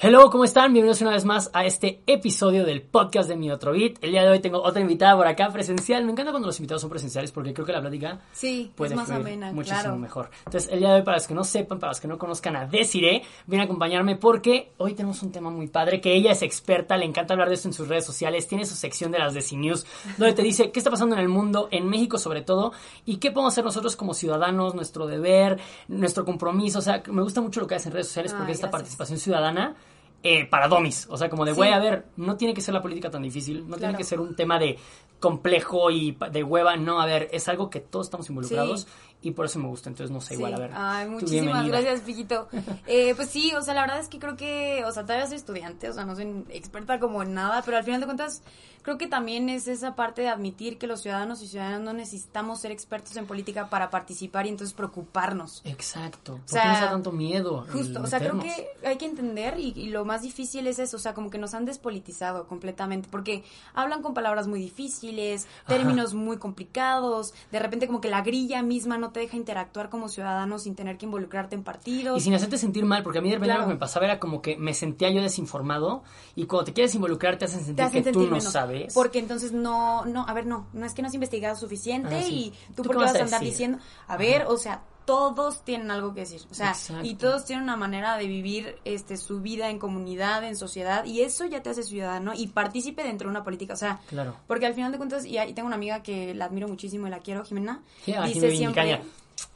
Hello, ¿cómo están? Bienvenidos una vez más a este episodio del podcast de Mi Otro Beat. El día de hoy tengo otra invitada por acá presencial. Me encanta cuando los invitados son presenciales porque creo que la plática sí, puede es más amena, muchísimo claro. mejor. Entonces, el día de hoy, para los que no sepan, para los que no conozcan a Desiree, viene a acompañarme porque hoy tenemos un tema muy padre, que ella es experta, le encanta hablar de esto en sus redes sociales, tiene su sección de las Desi News, donde te dice qué está pasando en el mundo, en México sobre todo, y qué podemos hacer nosotros como ciudadanos, nuestro deber, nuestro compromiso. O sea, me gusta mucho lo que haces en redes sociales porque esta participación ciudadana eh, para domis. O sea, como de, Sí. güey, a ver, no tiene que ser la política tan difícil, no tiene que ser un tema de complejo y de hueva, no, a ver, es algo que todos estamos involucrados y por eso me gusta, entonces no sé, igual, a ver. Ay, muchísimas gracias, Piquito. Eh, pues sí, o sea, la verdad es que creo que, o sea, todavía soy estudiante, o sea, no soy experta como en nada, pero al final de cuentas, creo que también es esa parte de admitir que los ciudadanos y ciudadanas no necesitamos ser expertos en política para participar y entonces preocuparnos. Exacto. ¿Por sea, qué nos da tanto miedo? Justo, o sea, creo que hay que entender y, y lo más difícil es eso, o sea, como que nos han despolitizado completamente, porque hablan con palabras muy difíciles, términos muy complicados, de repente como que la grilla misma no te deja interactuar como ciudadano sin tener que involucrarte en partidos. Y sin hacerte sentir mal, porque a mí de repente Claro. lo que me pasaba era como que me sentía yo desinformado y cuando te quieres involucrar te hacen sentir te hacen que tú no sabes. Porque entonces no, no, a ver, no, no es que no has investigado suficiente Ah, sí. y ¿Tú por qué vas a andar decir? diciendo, a ver, o sea, todos tienen algo que decir, o sea, Exacto. y todos tienen una manera de vivir este su vida en comunidad, en sociedad, y eso ya te hace ciudadano y partícipe dentro de una política, o sea, Claro. porque al final de cuentas, y, y tengo una amiga que la admiro muchísimo y la quiero, Jimena, Sí, dice Jimena siempre...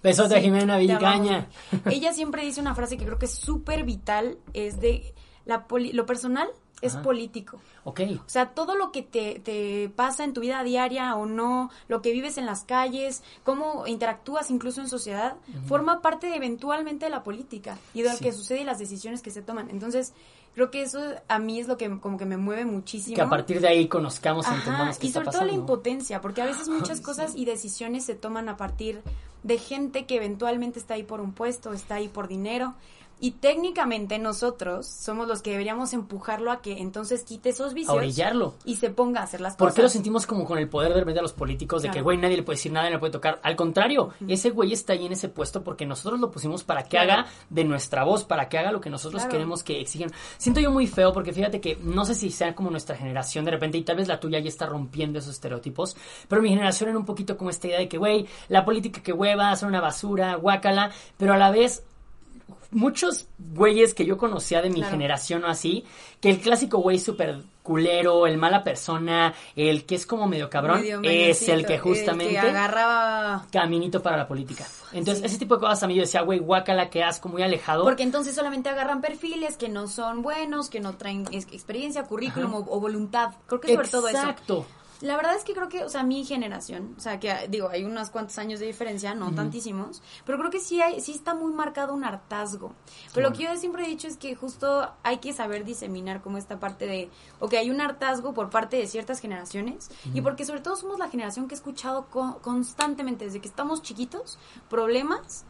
Besote a Sí, Jimena Villicaña. Ella siempre dice una frase que creo que es súper vital, es de la poli- lo personal es Ajá. político. Ok. O sea, todo lo que te, te pasa en tu vida diaria o no, lo que vives en las calles, cómo interactúas incluso en sociedad, forma parte eventualmente de la política y de lo que sucede y las decisiones que se toman. Entonces, creo que eso a mí es lo que como que me mueve muchísimo. Que a partir de ahí conozcamos, Ajá, entendamos qué y está sobre todo la impotencia, porque a veces muchas cosas y decisiones se toman a partir de gente que eventualmente está ahí por un puesto, está ahí por dinero. Y técnicamente nosotros somos los que deberíamos empujarlo a que entonces quite esos A vicios orillarlo. y se ponga a hacer las ¿Por cosas. qué lo sentimos como con el poder de repente a los políticos de que, güey, nadie le puede decir nada, nadie le puede tocar? Al contrario, ese güey está ahí en ese puesto porque nosotros lo pusimos para que Claro. haga de nuestra voz, para que haga lo que nosotros Claro. queremos que exigen. Siento yo muy feo porque fíjate que no sé si sea como nuestra generación de repente y tal vez la tuya ya está rompiendo esos estereotipos, pero mi generación era un poquito como esta idea de que, güey, la política que hueva, son una basura, guácala, pero a la vez muchos güeyes que yo conocía de mi Claro. generación o así, que el clásico güey súper culero, el mala persona, el que es como medio cabrón, Medio es el que justamente El que agarraba... caminito para la política. Entonces, Sí. ese tipo de cosas a mí yo decía, güey, guácala, que asco, muy alejado. Porque entonces solamente agarran perfiles que no son buenos, que no traen ex- experiencia, currículum o, o voluntad. Creo que sobre todo eso. Exacto. La verdad es que creo que, o sea, mi generación, o sea, que digo, hay unos cuantos años de diferencia, no tantísimos, pero creo que sí hay, sí está muy marcado un hartazgo. Pero lo que yo siempre he dicho es que justo hay que saber diseminar como esta parte de, ok, hay un hartazgo por parte de ciertas generaciones y porque sobre todo somos la generación que ha escuchado co- constantemente desde que estamos chiquitos problemas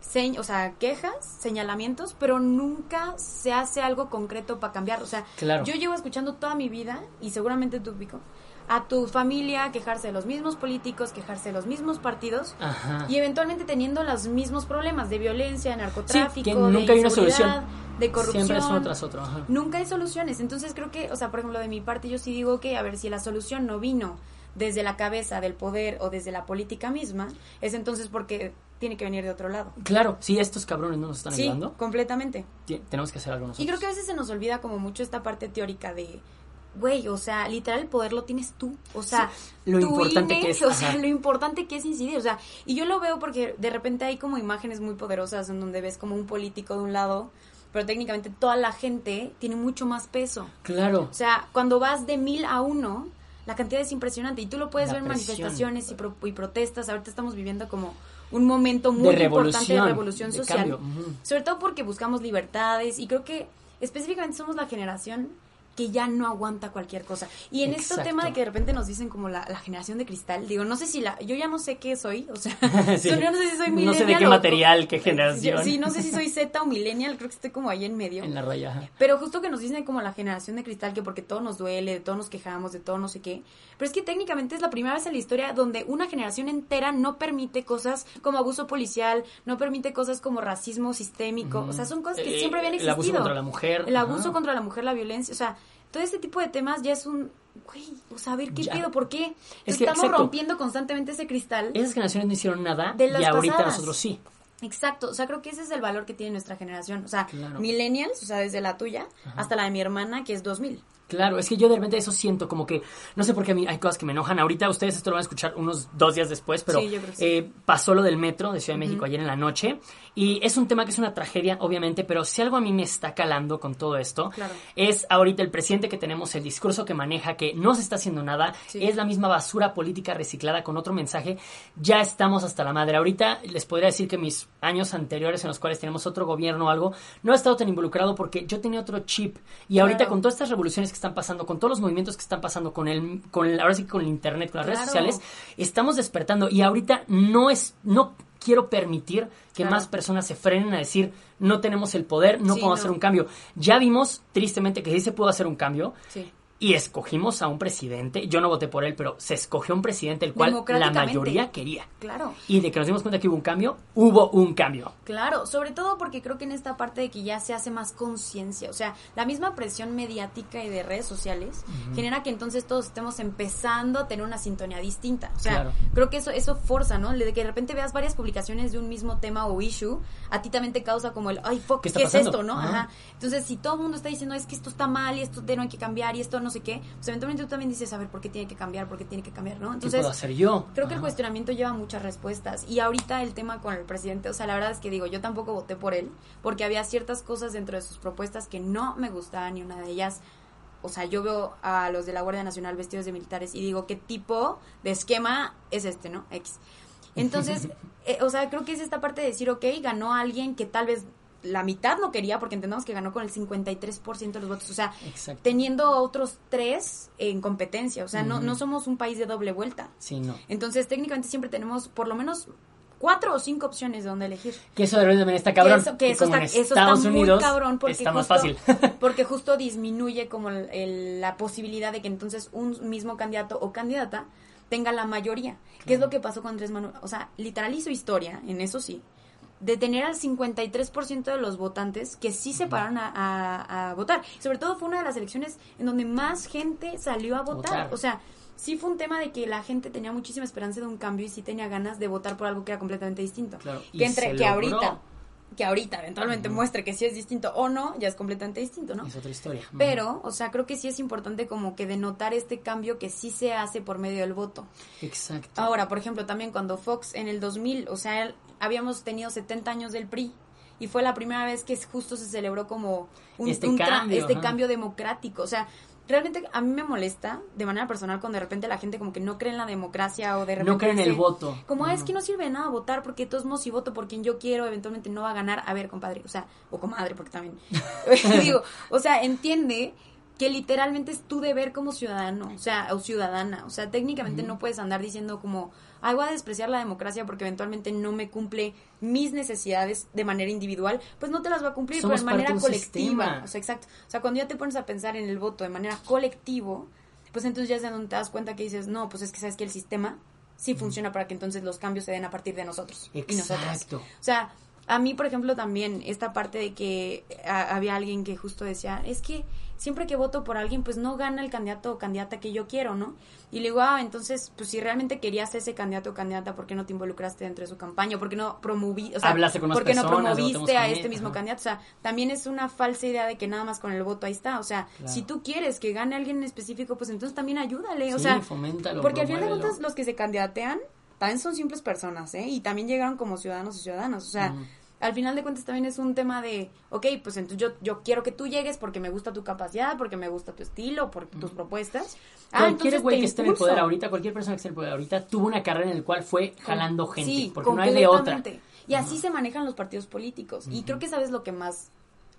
señ- o sea, quejas, señalamientos, pero nunca se hace algo concreto para cambiar. O sea, Claro. yo llevo escuchando toda mi vida, y seguramente tú, Pico, a tu familia quejarse de los mismos políticos, quejarse de los mismos partidos, Ajá. y eventualmente teniendo los mismos problemas de violencia, narcotráfico, que nunca de hay una solución. de corrupción. Siempre es uno tras otro. Ajá. Nunca hay soluciones. Entonces creo que, o sea, por ejemplo, de mi parte yo sí digo que, a ver, si la solución no vino desde la cabeza del poder o desde la política misma, es entonces porque tiene que venir de otro lado. Claro, si estos cabrones no nos están Sí, ayudando, completamente. tenemos que hacer algo nosotros. Y creo que a veces se nos olvida como mucho esta parte teórica de, güey, o sea, literal el poder lo tienes tú. O sea, Sí, lo tu importante INE, que es, O sea, ajá. lo importante que es incidir. O sea, y yo lo veo porque de repente hay como imágenes muy poderosas en donde ves como un político de un lado, pero técnicamente toda la gente tiene mucho más peso. Claro. O sea, cuando vas de mil a uno, la cantidad es impresionante. Y tú lo puedes La ver en manifestaciones y, pro- y protestas. Ahorita estamos viviendo como un momento muy De importante de revolución, de social. Sobre todo porque buscamos libertades y creo que específicamente somos la generación que ya no aguanta cualquier cosa. Y en este tema de que de repente nos dicen como la, generación de cristal, digo, no sé si la, yo ya no sé qué soy, o sea, yo no sé si soy millennial. No sé de qué material, qué generación. sí, no sé si soy Z o millennial, creo que estoy como ahí en medio. En la raya. Pero justo que nos dicen como la generación de cristal, que porque todo nos duele, de todo nos quejamos, de todo no sé qué. Pero es que técnicamente es la primera vez en la historia donde una generación entera no permite cosas como abuso policial, no permite cosas como racismo sistémico, o sea, son cosas que eh, siempre habían existido. El abuso contra la mujer. El abuso contra la mujer, la violencia, o sea, todo este tipo de temas ya es un, güey, o sea, a ver, ¿qué pido? ¿Por qué? Estamos rompiendo constantemente ese cristal. Esas generaciones no hicieron nada y ahorita nosotros sí. Exacto, o sea, creo que ese es el valor que tiene nuestra generación. O sea, millennials, o sea, desde la tuya hasta la de mi hermana, que es 2000. Claro, es que yo de repente eso siento como que, no sé por qué a mí hay cosas que me enojan. Ahorita ustedes esto lo van a escuchar unos dos días después, pero eh, pasó lo del metro de Ciudad de México ayer en la noche y es un tema que es una tragedia, obviamente, pero si algo a mí me está calando con todo esto, es ahorita el presidente que tenemos, el discurso que maneja, que no se está haciendo nada, es la misma basura política reciclada con otro mensaje. Ya estamos hasta la madre. Ahorita les podría decir que mis años anteriores en los cuales tenemos otro gobierno o algo, no he estado tan involucrado porque yo tenía otro chip y ahorita con todas estas revoluciones que están pasando, con todos los movimientos que están pasando, con el, con el, ahora sí con el internet, con las redes sociales, estamos despertando. Y ahorita no es, no quiero permitir que más personas se frenen a decir no tenemos el poder, no podemos hacer un cambio. Ya vimos tristemente que sí se pudo hacer un cambio. Sí y escogimos a un presidente, yo no voté por él, pero se escogió un presidente el cual la mayoría quería. Claro. Y de que nos dimos cuenta que hubo un cambio, hubo un cambio. Claro, sobre todo porque creo que en esta parte de que ya se hace más conciencia, o sea, la misma presión mediática y de redes sociales genera que entonces todos estemos empezando a tener una sintonía distinta. O sea, creo que eso eso forza, ¿no? De que de repente veas varias publicaciones de un mismo tema o issue, a ti también te causa como el, ay, fuck, ¿qué, es esto, no? Ajá. Entonces, si todo el mundo está diciendo, es que esto está mal y esto no hay que cambiar y esto no no sé qué, pues eventualmente tú también dices, a ver, ¿por qué tiene que cambiar? ¿Por qué tiene que cambiar? ¿no? Entonces, ¿Qué puedo hacer yo? Creo que el cuestionamiento lleva muchas respuestas. Y ahorita el tema con el presidente, o sea, la verdad es que digo, yo tampoco voté por él, porque había ciertas cosas dentro de sus propuestas que no me gustaban ni una de ellas. O sea, yo veo a los de la Guardia Nacional vestidos de militares y digo, ¿qué tipo de esquema es este, no? X. Entonces, eh, o sea, creo que es esta parte de decir, ok, ganó alguien que tal vez la mitad no quería, porque entendemos que ganó con el 53% de los votos, o sea, teniendo otros tres en competencia, o sea, no, no somos un país de doble vuelta. Sí, no. Entonces, técnicamente siempre tenemos por lo menos cuatro o cinco opciones de donde elegir. Que eso de repente también está cabrón. Que eso, está, eso está muy cabrón porque está más fácil. porque justo disminuye como la posibilidad de que entonces un mismo candidato o candidata tenga la mayoría. ¿Qué es lo que pasó con Andrés Manuel? O sea, literal hizo historia, en eso sí de tener al 53% de los votantes que sí se pararon a, votar. Sobre todo fue una de las elecciones en donde más gente salió a votar. O sea, sí fue un tema de que la gente tenía muchísima esperanza de un cambio y sí tenía ganas de votar por algo que era completamente distinto. Que entre que ahorita que ahorita eventualmente muestre que sí es distinto o no, ya es completamente distinto, ¿no? Es otra historia. Pero, o sea, creo que sí es importante como que denotar este cambio que sí se hace por medio del voto. Exacto. Ahora, por ejemplo, también cuando Fox en el 2000, o sea, habíamos tenido 70 años del PRI y fue la primera vez que justo se celebró como un, este, cambio, este cambio democrático. O sea, realmente a mí me molesta de manera personal cuando de repente la gente como que no cree en la democracia o de repente... No cree en el voto. Como es que no sirve de nada votar porque todos modos si voto por quien yo quiero eventualmente no va a ganar. A ver, compadre, o sea, o comadre porque también... digo, o sea, entiende que literalmente es tu deber como ciudadano, o sea, o ciudadana. O sea, técnicamente no puedes andar diciendo como, ay, voy a despreciar la democracia porque eventualmente no me cumple mis necesidades de manera individual, pues no te las va a cumplir, pero de manera colectiva. O sea, exacto. O sea, cuando ya te pones a pensar en el voto de manera colectivo, pues entonces ya es de donde te das cuenta que dices, no, pues es que sabes que el sistema sí funciona para que entonces los cambios se den a partir de nosotros exacto. y nosotras. O sea, a mí, por ejemplo, también esta parte de que había alguien que justo decía, es que siempre que voto por alguien, pues no gana el candidato o candidata que yo quiero, ¿no? Y le digo, ah, entonces, pues si realmente querías ese candidato o candidata, ¿por qué no te involucraste dentro de su campaña? ¿Por qué no promoví, o sea, ¿por qué no promoviste a este mismo candidato? O sea, también es una falsa idea de que nada más con el voto ahí está. O sea, si tú quieres que gane alguien en específico, pues entonces también ayúdale. o sea, porque al final de cuentas los que se candidatean también son simples personas, ¿eh? Y también llegaron como ciudadanos y ciudadanas. O sea, al final de cuentas también es un tema de, ok, pues entonces yo, yo quiero que tú llegues porque me gusta tu capacidad, porque me gusta tu estilo, por tus propuestas. Ah, cualquier güey que esté en el poder ahorita, cualquier persona que esté en el poder ahorita, tuvo una carrera en la cual fue jalando gente, porque no hay de otra. Y así se manejan los partidos políticos. Y creo que sabes lo que más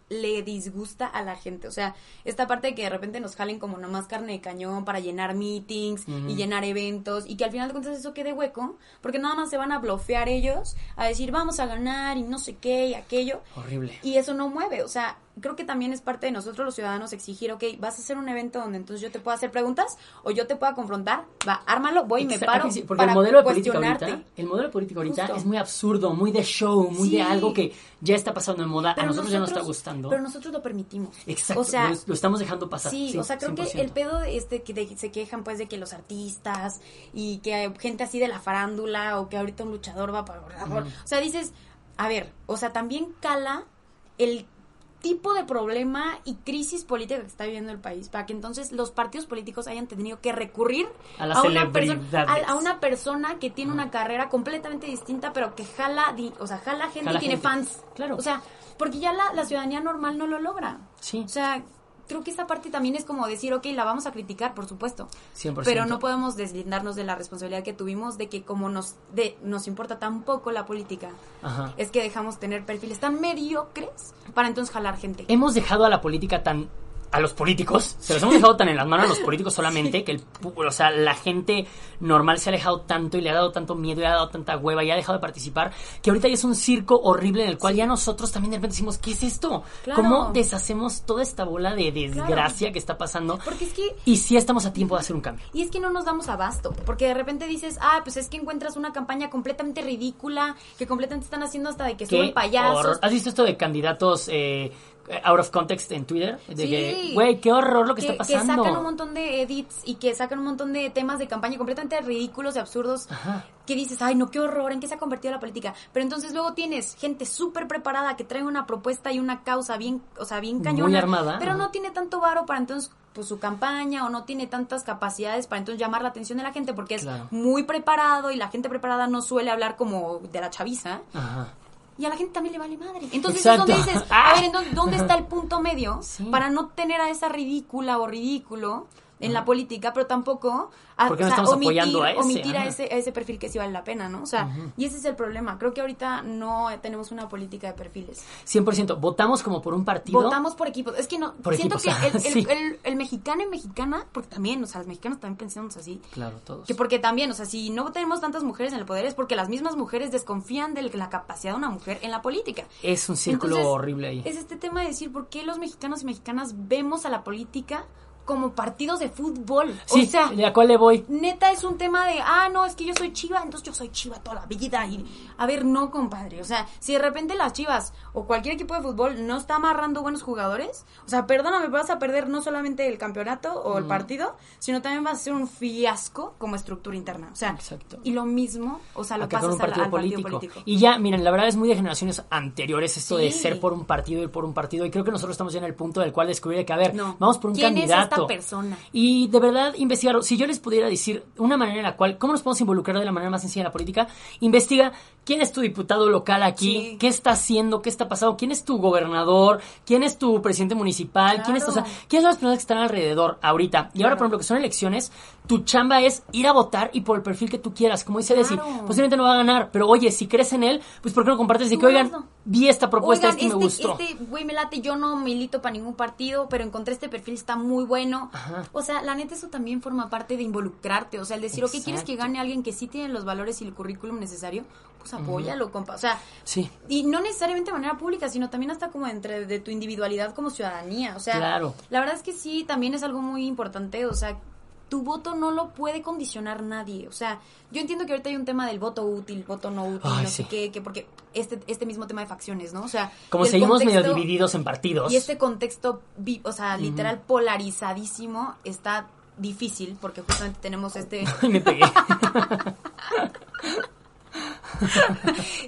le disgusta a la gente. O sea, esta parte de que de repente nos jalen como nomás carne de cañón para llenar meetings y llenar eventos y que al final de cuentas eso quede hueco, porque nada más se van a blofear ellos, a decir vamos a ganar y no sé qué y aquello. Horrible. Y eso no mueve. O sea, creo que también es parte de nosotros los ciudadanos exigir, ok, vas a hacer un evento donde entonces yo te pueda hacer preguntas o yo te pueda confrontar, va, ármalo, voy y me paro sí, porque para el modelo de política cuestionarte. ahorita, el modelo de política ahorita Justo. es muy absurdo, muy de show, muy de algo que ya está pasando de moda, Pero a nosotros, ya nos está gustando. Pero nosotros lo permitimos. Exacto, O sea, lo, lo estamos dejando pasar. Sí, o sea, creo que 100%. el pedo de este que de- se quejan pues de que los artistas y que hay gente así de la farándula o que ahorita un luchador va para gobernador. O sea, dices, a ver, o sea, también cala el tipo de problema y crisis política que está viviendo el país para que entonces los partidos políticos hayan tenido que recurrir A las una persona a, a una persona que tiene una carrera completamente distinta pero que jala di- o sea jala gente Jala y tiene gente. fans Claro. o sea porque ya la, la ciudadanía normal no lo logra Sí. o sea, creo que esta parte también es como decir, ok, la vamos a criticar, por supuesto. 100%. Pero no podemos deslindarnos de la responsabilidad que tuvimos de que como nos, de, nos importa tan poco la política, Ajá. es que dejamos tener perfiles tan mediocres para entonces jalar gente. hemos dejado a la política tan a los políticos, se los hemos dejado tan en las manos a los políticos solamente que el, o sea, la gente normal se ha alejado tanto y le ha dado tanto miedo y le ha dado tanta hueva y ha dejado de participar que ahorita ya es un circo horrible en el cual ya nosotros también de repente decimos, ¿qué es esto? Claro. ¿Cómo deshacemos toda esta bola de desgracia que está pasando? Porque es que Y sí estamos a tiempo de hacer un cambio. Y es que no nos damos abasto, porque de repente dices, ah, pues es que encuentras una campaña completamente ridícula, que completamente están haciendo hasta de que suben payasos. horror. ¿Has visto esto de candidatos eh, out of context en Twitter? De Sí. que, güey, qué horror lo que, está pasando. sacan un montón de edits y que sacan un montón de temas de campaña completamente ridículos y absurdos Ajá. que dices, ay, no, qué horror, ¿en qué se ha convertido la política? Pero entonces luego tienes gente súper preparada que trae una propuesta y una causa bien, o sea, bien Muy cañona. armada, Pero no tiene tanto varo para entonces pues su campaña o no tiene tantas capacidades para entonces llamar la atención de la gente porque es Claro. muy preparado y la gente preparada no suele hablar como de la chaviza Ajá. Y a la gente también le vale madre. Entonces Exacto. es donde dices, a ver, ¿en dónde, dónde está el punto medio Sí. para no tener a esa ridícula o ridículo en la política, pero tampoco a, no estamos apoyando a ese, omitir a ese, a ese perfil que sí vale la pena, ¿no? O sea, y ese es el problema. Creo que ahorita no tenemos una política de perfiles. 100%. Votamos como por un partido. Votamos por equipos. Es que no, Por siento equipos, que el, el- sí. el- el mexicano y mexicana, porque también, o sea, los mexicanos también pensamos así, Claro, todos. que porque también, o sea, si no tenemos tantas mujeres en el poder es porque las mismas mujeres desconfían de la capacidad de una mujer en la política. Es un círculo Entonces, horrible ahí. Es este tema de decir por qué los mexicanos y mexicanas vemos a la política como partidos de fútbol. Sí, o sea, ¿de a cuál le voy? neta es un tema de, ah, no, es que yo soy chiva, entonces yo soy chiva toda la vida. Y, a ver, no, compadre. O sea, si de repente las chivas o cualquier equipo de fútbol no está amarrando buenos jugadores, o sea, perdóname, vas a perder no solamente el campeonato o el partido, sino también vas a ser un fiasco como estructura interna. O sea, Exacto. y lo mismo, o sea, lo Acá pasas un al- partido, al político. partido político. Y ya, miren, la verdad es muy de generaciones anteriores esto de ser por un partido y por un partido. Y creo que nosotros estamos ya en el punto del cual descubrir que, a ver, No. vamos por un ¿Quién es candidato. Persona? Y de verdad, investigarlo. Si yo les pudiera decir una manera en la cual, ¿cómo nos podemos involucrar de la manera más sencilla en la política? Investiga quién es tu diputado local aquí, Sí. qué está haciendo, qué está pasando, quién es tu gobernador, quién es tu presidente municipal, quién es, o sea, Claro. quiénes son las personas que están alrededor ahorita. Y ahora, Claro. por ejemplo, que son elecciones, tu chamba es ir a votar y por el perfil que tú quieras. Como dice Desi, Claro. posiblemente no va a ganar, pero oye, si crees en él, pues ¿por qué no compartes de que, oigan, vi esta propuesta, Oigan, es que me gustó? Este güey me late, yo no milito para ningún partido, pero encontré este perfil, está muy bueno. Ajá. O sea, la neta, eso también forma parte de involucrarte. O sea, el decir, ok, ¿quieres que Exacto. gane alguien que sí tiene los valores y el currículum necesario? Pues apóyalo, compa. O sea, Sí. y no necesariamente de manera pública, sino también hasta como entre de tu individualidad como ciudadanía. O sea, Claro. la verdad es que sí, también es algo muy importante. O sea, tu voto no lo puede condicionar nadie. O sea, yo entiendo que ahorita hay un tema del voto útil, voto no útil, Ay, no sí. sé qué, que porque este, este mismo tema de facciones, ¿no? O sea, Como seguimos medio contexto- divididos en partidos. Y este contexto, o sea, literal polarizadísimo, está difícil porque justamente tenemos este Ay, me pegué.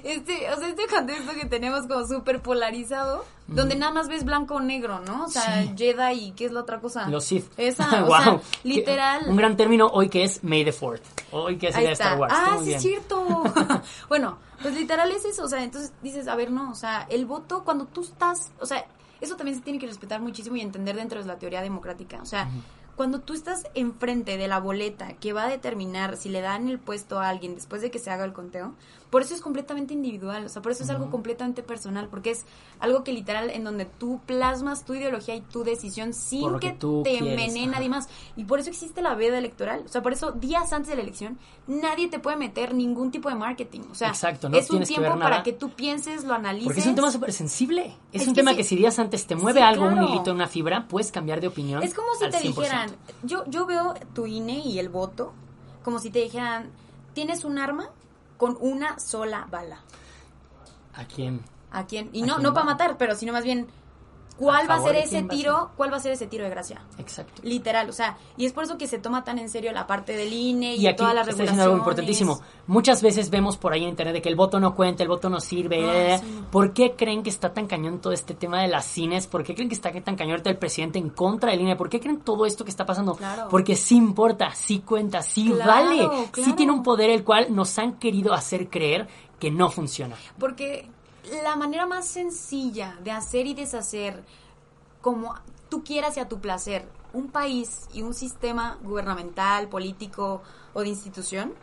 este, o sea, este contexto que tenemos como súper polarizado, donde nada más ves blanco o negro, ¿no? O sea, Sí. Jedi y qué es la otra cosa. Los Sith. Esa, o sea, literal. Un gran término hoy que es May the Fourth. Hoy que es el de. Star Wars. Ah, sí, es cierto. bueno, pues literal es eso. O sea, entonces dices, a ver, no, o sea, el voto, cuando tú estás, o sea, eso también se tiene que respetar muchísimo y entender dentro de la teoría democrática. O sea, cuando tú estás enfrente de la boleta que va a determinar si le dan el puesto a alguien después de que se haga el conteo, por eso es completamente individual, o sea, por eso es algo completamente personal, porque es algo que literal en donde tú plasmas tu ideología y tu decisión sin que, te envenene nadie más. Y por eso existe la veda electoral, o sea, por eso días antes de la elección nadie te puede meter ningún tipo de marketing, o sea, es un tiempo para que tú pienses, lo analices. Porque es un tema súper sensible, es, un tema que si días antes te mueve algo, un hilito, una fibra, puedes cambiar de opinión. Es como si te dijeran, yo, yo veo tu INE y el voto, como si te dijeran, tienes un arma, con una sola bala. ¿A quién? ¿A quién? Y no, no para matar, pero sino más bien ¿Cuál va a ser ese tiro? ¿Cuál va a ser ese tiro de gracia? Exacto. Literal, o sea, y es por eso que se toma tan en serio la parte del INE y, y aquí todas las regulaciones. algo importantísimo. Muchas veces vemos por ahí en internet de que el voto no cuenta, el voto no sirve. Ah, ¿Por qué creen que está tan cañón todo este tema de las cines? ¿Por qué creen que está tan cañón el presidente en contra del INE? ¿Por qué creen todo esto que está pasando? Porque sí importa, sí cuenta, sí vale, sí tiene un poder el cual nos han querido hacer creer que no funciona. Porque la manera más sencilla de hacer y deshacer como tú quieras y a tu placer un país y un sistema gubernamental, político o de institución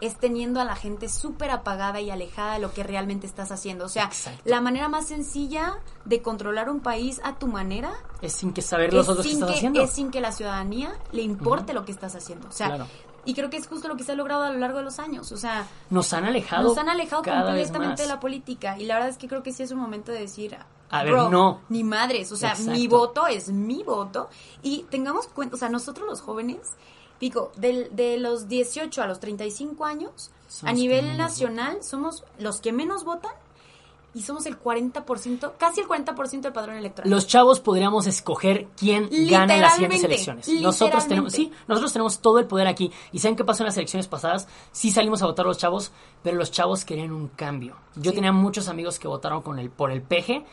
es teniendo a la gente súper apagada y alejada de lo que realmente estás haciendo. O sea, la manera más sencilla de controlar un país a tu manera es sin que saber los otros que estás haciendo. Es sin que la ciudadanía le importe lo que estás haciendo. O sea, y creo que es justo lo que se ha logrado a lo largo de los años. O sea, nos han alejado. Nos han alejado completamente de la política. Y la verdad es que creo que sí es un momento de decir, a ver, no. Ni madres. O sea, mi voto es mi voto. Y tengamos cuenta, o sea, nosotros los jóvenes, pico, de, de los 18 a los 35 años, a nivel nacional, somos los que menos votan y somos el 40%, casi el 40% del padrón electoral. Los chavos podríamos escoger quién gana en las siguientes elecciones. Nosotros tenemos, sí, nosotros tenemos todo el poder aquí. ¿Y saben qué pasó en las elecciones pasadas? Sí salimos a votar los chavos, pero los chavos querían un cambio. Yo tenía muchos amigos que votaron con el, por el peje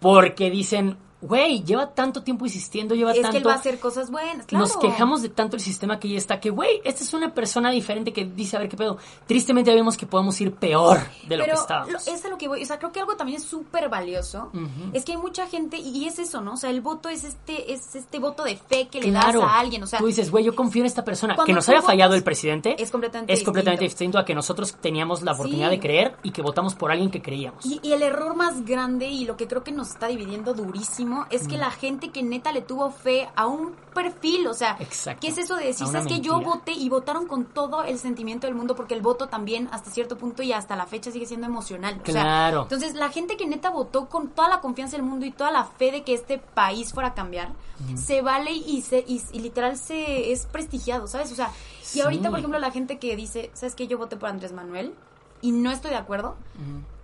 porque dicen, güey, lleva tanto tiempo insistiendo, lleva tanto... Es que él va a hacer cosas buenas, claro. Nos quejamos de tanto el sistema que ya está, que, güey, esta es una persona diferente que dice, a ver, qué pedo. Tristemente vemos que podemos ir peor de lo que estábamos. es a lo que voy, o sea, creo que algo también es súper valioso, es que hay mucha gente, y es eso, ¿no? O sea, el voto es este, es este voto de fe que le das a alguien, o sea... Tú dices, güey, yo confío en esta persona. Que nos haya fallado el presidente... Es completamente Es completamente distinto. a que nosotros teníamos la oportunidad de creer y que votamos por alguien que creíamos. Y, y el error más grande y lo que creo que nos está dividiendo durísimo es que la gente que neta le tuvo fe a un perfil, o sea, ¿qué es eso de decir, sabes que yo voté y votaron con todo el sentimiento del mundo porque el voto también hasta cierto punto y hasta la fecha sigue siendo emocional. Claro. entonces la gente que neta votó con toda la confianza del mundo y toda la fe de que este país fuera a cambiar, se vale y se y, literal se es prestigiado, ¿sabes? O sea, y ahorita por ejemplo la gente que dice, ¿sabes que yo voté por Andrés Manuel y no estoy de acuerdo?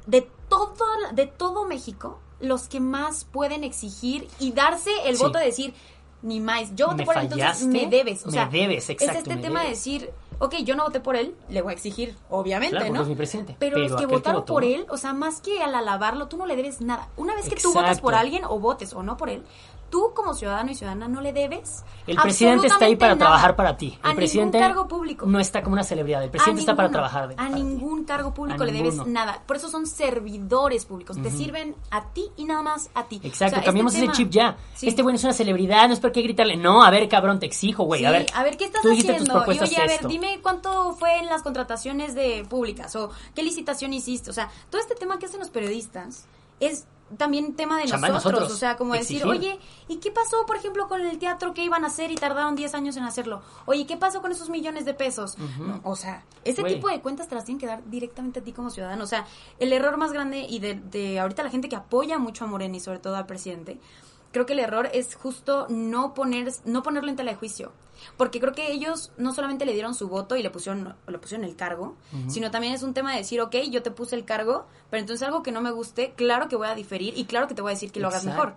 De todo de todo México los que más pueden exigir y darse el voto de decir, ni más, yo voté por él, entonces me debes. O sea, me debes, exacto, Es este tema de decir, ok, yo no voté por él, le voy a exigir, obviamente, claro, ¿no? Es mi presidente. Pero, los que votaron por él, o sea, más que al alabarlo, tú no le debes nada. Una vez que tú votas por alguien o votes o no por él, tú como ciudadano y ciudadana no le debes. El presidente está ahí para trabajar para ti. El a presidente ningún cargo público. No está como una celebridad. El presidente está para trabajar. a ningún cargo público le debes nada. Por eso son servidores públicos. Te sirven a ti y nada más a ti. Exacto. Este cambiamos ese chip ya. Este güey es una celebridad, no es por qué gritarle. No, a ver, cabrón, te exijo, güey. a ver. A ver, ¿qué estás haciendo? Y oye, a ver, dime cuánto fue en las contrataciones de públicas o qué licitación hiciste. O sea, todo este tema que hacen los periodistas es también tema de nosotros, o sea, como decir, oye, ¿y qué pasó, por ejemplo, con el teatro que iban a hacer y tardaron 10 años en hacerlo? Oye, ¿qué pasó con esos millones de pesos? o sea, ese tipo de cuentas te las tienen que dar directamente a ti como ciudadano. O sea, el error más grande y de, de ahorita la gente que apoya mucho a Morena y sobre todo al presidente, creo que el error es justo no poner no ponerlo en tela de juicio porque creo que ellos no solamente le dieron su voto y le pusieron le pusieron el cargo sino también es un tema de decir ok yo te puse el cargo pero entonces algo que no me guste claro que voy a diferir y claro que te voy a decir que lo hagas mejor.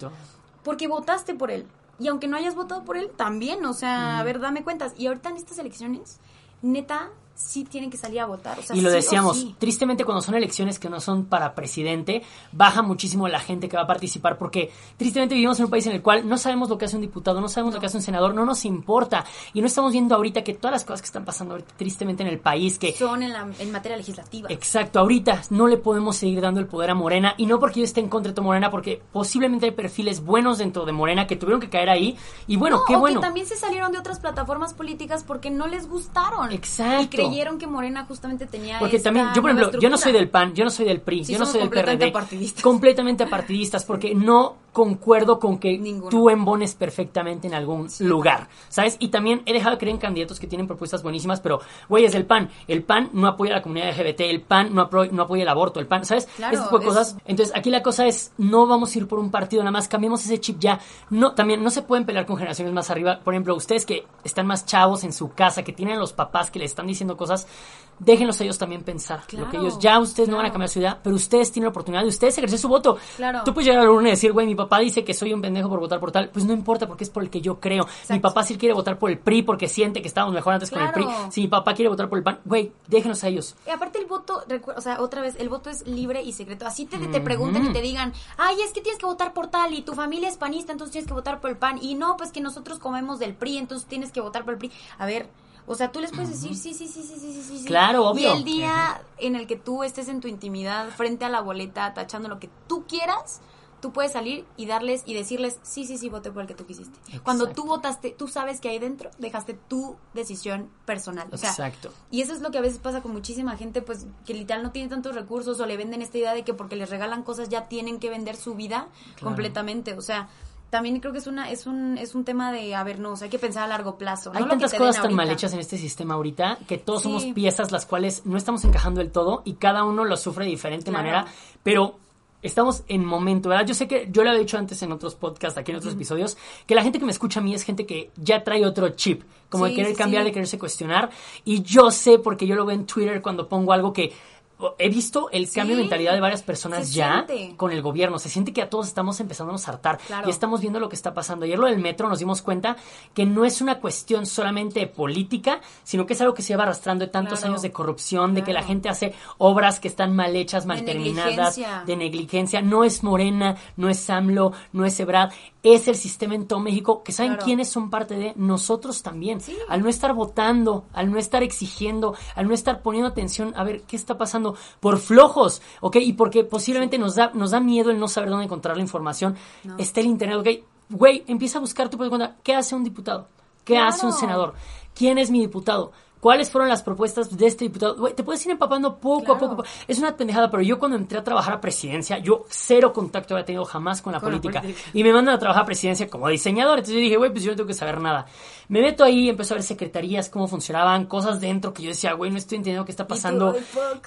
Porque votaste por él. Y aunque no hayas votado por él también o sea a ver dame cuentas. Y ahorita en estas elecciones neta sí tienen que salir a votar. y lo decíamos, tristemente cuando son elecciones que no son para presidente, baja muchísimo la gente que va a participar porque tristemente vivimos en un país en el cual no sabemos lo que hace un diputado, no sabemos lo que hace un senador, no nos importa. Y no estamos viendo ahorita que todas las cosas que están pasando ahorita, tristemente en el país que... Son en, la, en materia legislativa. Exacto, ahorita no le podemos seguir dando el poder a Morena y no porque yo esté en contra de Morena, porque posiblemente hay perfiles buenos dentro de Morena que tuvieron que caer ahí y bueno, qué bueno. que también se salieron de otras plataformas políticas porque no les gustaron. Exacto creyeron que Morena justamente tenía Porque esta también, yo por ejemplo, yo no soy del PAN, yo no soy del PRI, Sí, yo no soy del completamente PRD. apartidistas. Completamente apartidistas, porque no concuerdo con que Ninguno. tú embones perfectamente en algún lugar, ¿sabes? Y también he dejado de creer en candidatos que tienen propuestas buenísimas, pero, güey, es del PAN. El PAN no apoya a la comunidad LGBT, el PAN no, apoya el aborto, el PAN, ¿sabes? Claro, tipo de es- cosas. Entonces, aquí la cosa es, no vamos a ir por un partido nada más, cambiemos ese chip ya. No, también no se pueden pelear con generaciones más arriba. Por ejemplo, ustedes que están más chavos en su casa, que tienen los papás que les están diciendo cosas, déjenlos ellos también pensar. lo que Claro, ellos, ya ustedes no van a claro. cambiar su idea, pero ustedes tienen la oportunidad de ustedes ejercer su voto. Claro. Tú puedes llegar a la urna y decir, güey, mi papá dice que soy un pendejo por votar por tal. Pues no importa porque es por el que yo creo. Mi papá sí quiere votar por el PRI porque siente que estábamos mejor antes con el PRI. Claro. Si mi papá quiere votar por el PAN, güey, déjenos a ellos. Y aparte el voto, o sea, otra vez, el voto es libre y secreto. Así te, te pregunten y te digan, ay, es que tienes que votar por tal y tu familia es panista, entonces tienes que votar por el PAN. Y no, pues que nosotros comemos del PRI, entonces tienes que votar por el PRI. A ver, o sea, tú les puedes decir sí, sí, sí, sí, sí, sí, sí. Claro, obvio. Y el día en el que tú estés en tu intimidad, frente a la boleta, tachando lo que tú quieras, tú puedes salir y darles y decirles, sí, sí, sí, voté por el que tú quisiste. Cuando tú votaste, tú sabes que ahí dentro dejaste tu decisión personal. O sea, Exacto. Y eso es lo que a veces pasa con muchísima gente, pues, que literal no tiene tantos recursos o le venden esta idea de que porque les regalan cosas ya tienen que vender su vida completamente. O sea, también creo que es una es un es un tema de, a ver, no, o sea, hay que pensar a largo plazo. Hay no lo que tantas cosas tan mal hechas en este sistema ahorita que todos Sí. somos piezas las cuales no estamos encajando del todo y cada uno lo sufre de diferente Claro. manera, pero estamos en momento, ¿verdad? Yo sé que yo lo he dicho antes en otros podcasts, aquí en otros episodios, que la gente que me escucha a mí es gente que ya trae otro chip, como de querer sí, cambiar, sí. de quererse cuestionar, y yo sé porque yo lo veo en Twitter cuando pongo algo que he visto el cambio de mentalidad de varias personas ya siente. con el gobierno. Se siente que a todos estamos empezando a hartar Claro. y estamos viendo lo que está pasando. Ayer lo del metro nos dimos cuenta que no es una cuestión solamente política, sino que es algo que se lleva arrastrando de tantos Claro. años de corrupción, de que la gente hace obras que están mal hechas, mal terminadas, negligencia. de negligencia. No es Morena, no es AMLO, no es Ebrard, es el sistema en todo México, que saben quiénes son parte de nosotros también. Sí. Al no estar votando, al no estar exigiendo, al no estar poniendo atención a ver qué está pasando por flojos, ¿ok? Y porque posiblemente nos da, nos da miedo el no saber dónde encontrar la información. Está el internet, ¿ok? Güey, empieza a buscar tu propia cuenta. ¿Qué hace un diputado? ¿Qué Claro. hace un senador? ¿Quién es mi diputado? ¿Cuáles fueron las propuestas de este diputado? Güey, te puedes ir empapando poco a poco. Es una pendejada, pero yo cuando entré a trabajar a presidencia, yo cero contacto había tenido jamás con la, Con la política. Y me mandan a trabajar a presidencia como diseñador. Entonces yo dije, güey, pues yo no tengo que saber nada. Me meto ahí, empiezo a ver secretarías, cómo funcionaban, cosas dentro que yo decía, güey, no estoy entendiendo qué está pasando.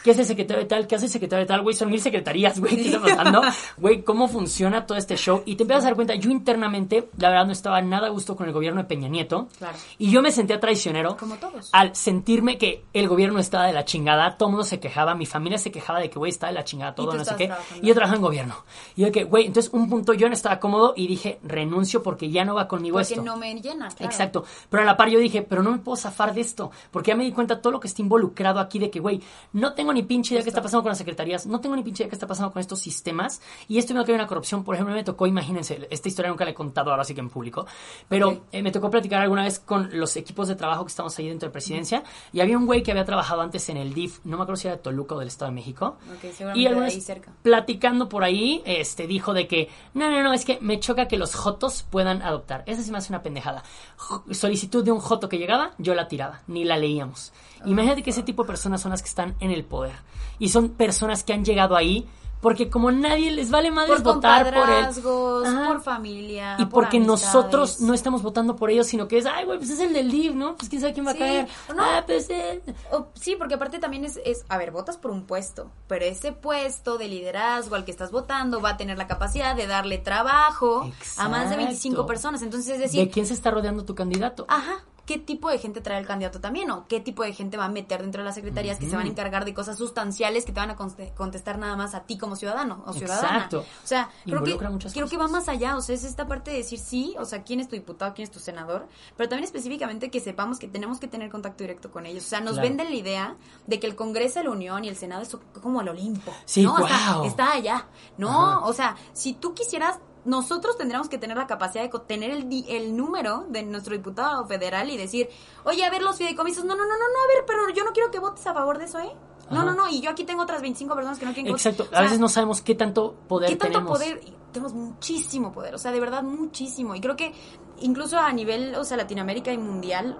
¿Qué hace el secretario de tal? ¿Qué hace el secretario de tal? Güey, son mil secretarías, güey, ¿qué está pasando? Güey, ¿cómo funciona todo este show? Y te empiezas a dar cuenta, yo internamente, la verdad, no estaba nada a gusto con el gobierno de Peña Nieto. Claro. Y yo me sentía traicionero. Como todos. Al sentirme que el gobierno estaba de la chingada, todo el mundo se quejaba, mi familia se quejaba de que, güey, está de la chingada todo, no sé qué. trabajando. Y yo trabajaba en gobierno. Y yo que, güey, entonces un punto yo no estaba cómodo y dije, renuncio porque ya no va conmigo Porque esto. no me llena. claro. Exacto. Pero a la par yo dije, pero no me puedo zafar de esto. Porque ya me di cuenta todo lo que está involucrado aquí de que, güey, no tengo ni pinche idea qué está pasando con las secretarías, no tengo ni pinche idea qué está pasando con estos sistemas. Y esto me que hay una corrupción. Por ejemplo, me tocó, imagínense, esta historia nunca la he contado ahora sí que en público. Pero Ok. eh, me tocó platicar alguna vez con los equipos de trabajo que estamos ahí dentro de presidencia. Y había un güey que había trabajado antes en el DIF, no me acuerdo si era de Toluca o del Estado de México. Ok, seguramente Y de alguna ahí vez cerca. platicando por ahí, este dijo de que no, no, no, es que me choca que los jotos puedan adoptar. Esa sí me hace una pendejada. Solicitud de un joto que llegaba, yo la tiraba, ni la leíamos. Imagínate que ese tipo de personas son las que están en el poder. Y son personas que han llegado ahí porque como nadie les vale madres Por votar por él. Ajá. por familia, Y por porque amistades. nosotros no estamos votando por ellos, sino que es, ay, güey, pues es el del DIV, ¿no? Pues quién sabe quién va Sí, a caer. no. Ah, pues eh. O- sí, porque aparte también es, es, a ver, votas por un puesto, pero ese puesto de liderazgo al que estás votando va a tener la capacidad de darle trabajo a más de 25 Exacto. personas. Entonces, es ¿De decir, quién se está rodeando tu candidato? ajá, ¿qué tipo de gente trae el candidato también? ¿O qué tipo de gente va a meter dentro de las secretarías que se van a encargar de cosas sustanciales que te van a contestar nada más a ti como ciudadano o ciudadana? Exacto. O sea, creo que, creo que va más allá, o sea, es esta parte de decir sí, o sea, quién es tu diputado, quién es tu senador, pero también específicamente que sepamos que tenemos que tener contacto directo con ellos. O sea, nos Claro. venden la idea de que el Congreso de la Unión y el Senado es como el Olimpo. Sí, ¿no? Está, guau. está allá. No, Ajá. o sea, si tú quisieras nosotros tendríamos que tener la capacidad de tener el, di- el número de nuestro diputado federal y decir, oye, a ver los fideicomisos, no, no, no, no, no, a ver, pero yo no quiero que votes a favor de eso, ¿eh? No, Ajá. no, no, y yo aquí tengo otras 25 personas que no quieren. Exacto. O sea, a veces no sabemos qué tanto poder ¿Qué tanto tenemos. poder? Tenemos muchísimo poder, o sea, de verdad muchísimo. Y creo que incluso a nivel, o sea, Latinoamérica y mundial,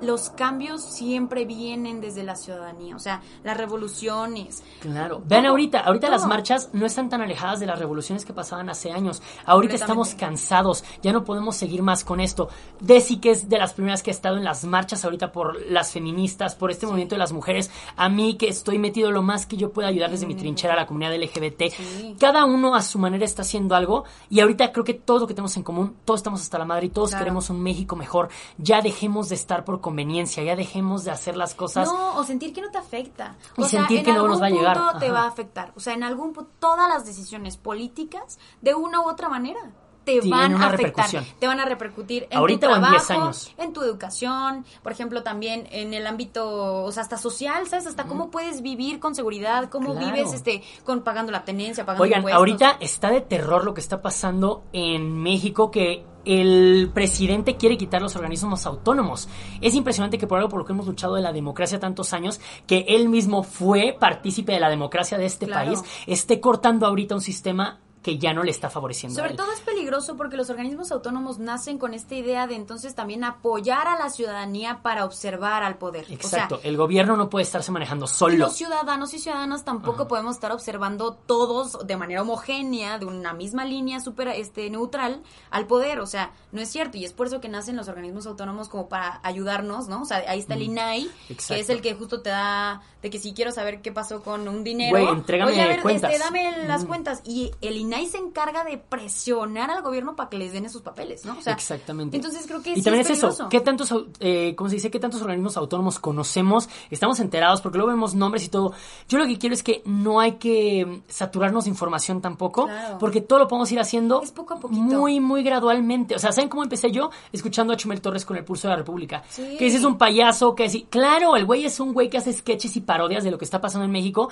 los cambios siempre vienen desde la ciudadanía, o sea, las revoluciones. Claro. Vean ahorita, ahorita las marchas no están tan alejadas de las revoluciones que pasaban hace años. Ahorita estamos cansados, ya no podemos seguir más con esto. Desi, que es de las primeras que ha estado en las marchas ahorita por las feministas, por este movimiento de las mujeres, a mí que estoy metido lo más que yo pueda ayudar desde mi trinchera a la comunidad LGBT. Sí. Cada uno a su manera está haciendo algo y ahorita creo que todo lo que tenemos en común, todos estamos hasta la madre y todos Claro. queremos un México mejor. Ya dejemos de estar por conveniencia, ya dejemos de hacer las cosas. No, o sentir que no te afecta. Y sea, sentir en que luego nos va a llegar. punto te va a afectar. O sea, en algún punto, todas las decisiones políticas, de una u otra manera, te van a afectar. Te van a repercutir en Ahorita tu en trabajo, 10 años. en tu educación, por ejemplo, también en el ámbito, o sea, hasta social, ¿sabes? Hasta cómo puedes vivir con seguridad, cómo Claro. vives este con pagando la tenencia, pagando Oigan, impuestos. ahorita está de terror lo que está pasando en México, que el presidente quiere quitar los organismos autónomos. Es impresionante que por algo por lo que hemos luchado de la democracia tantos años, que él mismo fue partícipe de la democracia de este Claro. país, esté cortando ahorita un sistema que ya no le está favoreciendo. a Sobre él. todo es peligroso porque los organismos autónomos nacen con esta idea de entonces también apoyar a la ciudadanía para observar al poder. Exacto, O sea, el gobierno no puede estarse manejando y solo. los ciudadanos y ciudadanas tampoco podemos estar observando todos de manera homogénea, de una misma línea súper este, neutral, al poder. O sea, no es cierto. Y es por eso que nacen los organismos autónomos como para ayudarnos, ¿no? O sea, ahí está el INAI, que exacto. es el que justo te da, de que si quiero saber qué pasó con un dinero, Güey, entrégame oye, a ver, cuentas. Este, dame las Mm. cuentas. Y el INAI se encarga de presionar al gobierno para que les den esos papeles, ¿no? O sea, Exactamente. Entonces creo que y sí también es es, eso. ¿qué tantos, eh, cómo se dice, qué tantos organismos autónomos conocemos? Estamos enterados porque luego vemos nombres y todo. Yo lo que quiero es que no hay que mm, saturarnos de información tampoco, Claro. porque todo lo podemos ir haciendo Es poco a poquito. muy, muy gradualmente. O sea, ¿saben cómo empecé yo? Escuchando a Chumel Torres con el Pulso de la República. Sí. Que ese es un payaso, que sí, claro, el güey es un güey que hace sketches y parodias de lo que está pasando en México,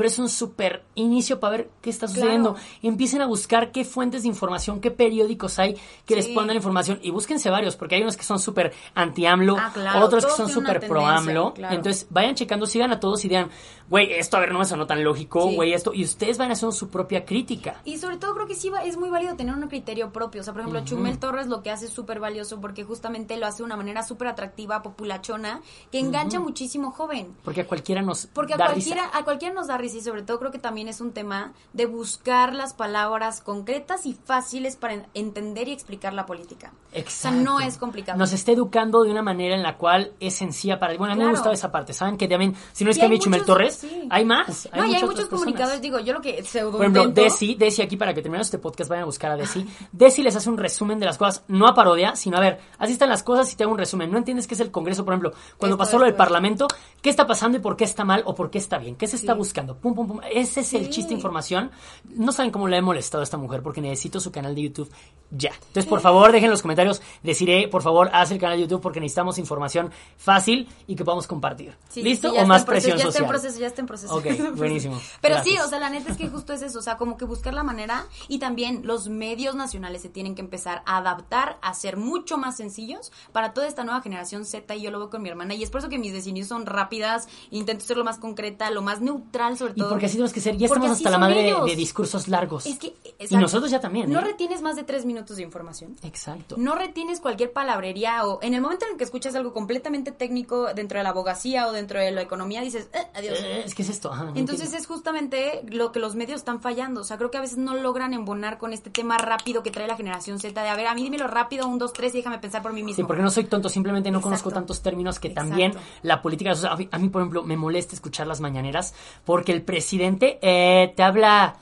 pero es un súper inicio para ver qué está sucediendo. Claro. Empiecen a buscar qué fuentes de información, qué periódicos hay que les dar información y búsquense varios, porque hay unos que son súper anti-AMLO, Ah, claro, otros que son súper pro-AMLO. claro. Entonces vayan checando, sigan a todos y digan, güey, esto a ver no me sonó tan lógico, Sí. güey, esto. Y ustedes van haciendo su propia crítica. Y sobre todo creo que sí va- es muy válido tener un criterio propio. O sea, por ejemplo, Chumel Torres lo que hace es súper valioso porque justamente lo hace de una manera súper atractiva, populachona, que engancha muchísimo joven. Porque a cualquiera nos Porque a da cualquiera, risa. a cualquiera nos da risa y sobre todo creo que también es un tema de buscar las palabras concretas y fáciles para en- entender y explicar la política. Exacto. O sea, no es complicado. Nos está educando de una manera en la cual es sencilla para... Bueno, a mí me Claro. gustaba esa parte. ¿Saben? Que también, si no es que hay Chumel muchos- Torres, sí. hay más. no, y hay muchos comunicadores, digo, yo lo que pseudo Por ejemplo, intento- Desi, Desi aquí para que terminemos este podcast vayan a buscar a Desi. Desi les hace un resumen de las cosas, no a parodia, sino a ver, así están las cosas y te hago un resumen. No entiendes qué es el Congreso, por ejemplo, cuando Esto, pasó lo del. Parlamento, qué está pasando y por qué está mal o por qué está bien, qué se está Sí. buscando. Pum, pum, pum. Ese es el Sí. chiste de información. No saben cómo le he molestado a esta mujer porque necesito su canal de YouTube ya. Entonces, por favor, dejen en los comentarios, deciré, por favor, haz el canal de YouTube porque necesitamos información fácil y que podamos compartir. Sí, ¿Listo? sí, ya o más en proceso, presión ya está social. en proceso, ya está en proceso. Ok, buenísimo. Pero Gracias. sí, o sea, la neta es que justo es eso, o sea, como que buscar la manera y también los medios nacionales se tienen que empezar a adaptar a ser mucho más sencillos para toda esta nueva generación Z y yo lo veo con mi hermana y es por eso que mis decisiones son rápidas, intento ser lo más concreta, lo más neutral sobre Y porque así tenemos que ser. Ya estamos hasta la madre de, discursos largos. Es que, y nosotros ya también. No ¿eh? retienes más de tres minutos de información. Exacto. No retienes cualquier palabrería o en el momento en el que escuchas algo completamente técnico dentro de la abogacía o dentro de la economía dices, "Eh, adiós. Eh, es que es esto. ajá, no Entonces entiendo. es justamente lo que los medios están fallando. O sea, creo que a veces no logran embonar con este tema rápido que trae la generación Z de, a ver, a mí dímelo rápido, un, dos, tres y déjame pensar por mí mismo. Sí, porque no soy tonto, simplemente no Exacto. conozco tantos términos que Exacto. también la política. o sea, a mí, por ejemplo, me molesta escuchar las mañaneras porque el presidente eh, te habla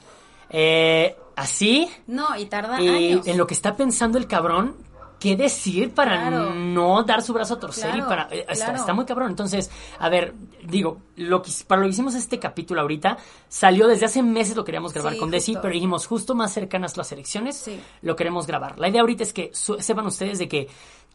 eh, así No, y tarda y años. en lo que está pensando el cabrón. ¿Qué decir para Claro. no dar su brazo a torcer y para eh, está, claro. está muy cabrón? Entonces, a ver, digo, lo que para lo que hicimos este capítulo ahorita salió desde hace meses lo queríamos grabar Sí, con Desi, pero dijimos justo más cercanas las elecciones Sí. lo queremos grabar. La idea ahorita es que sepan ustedes de que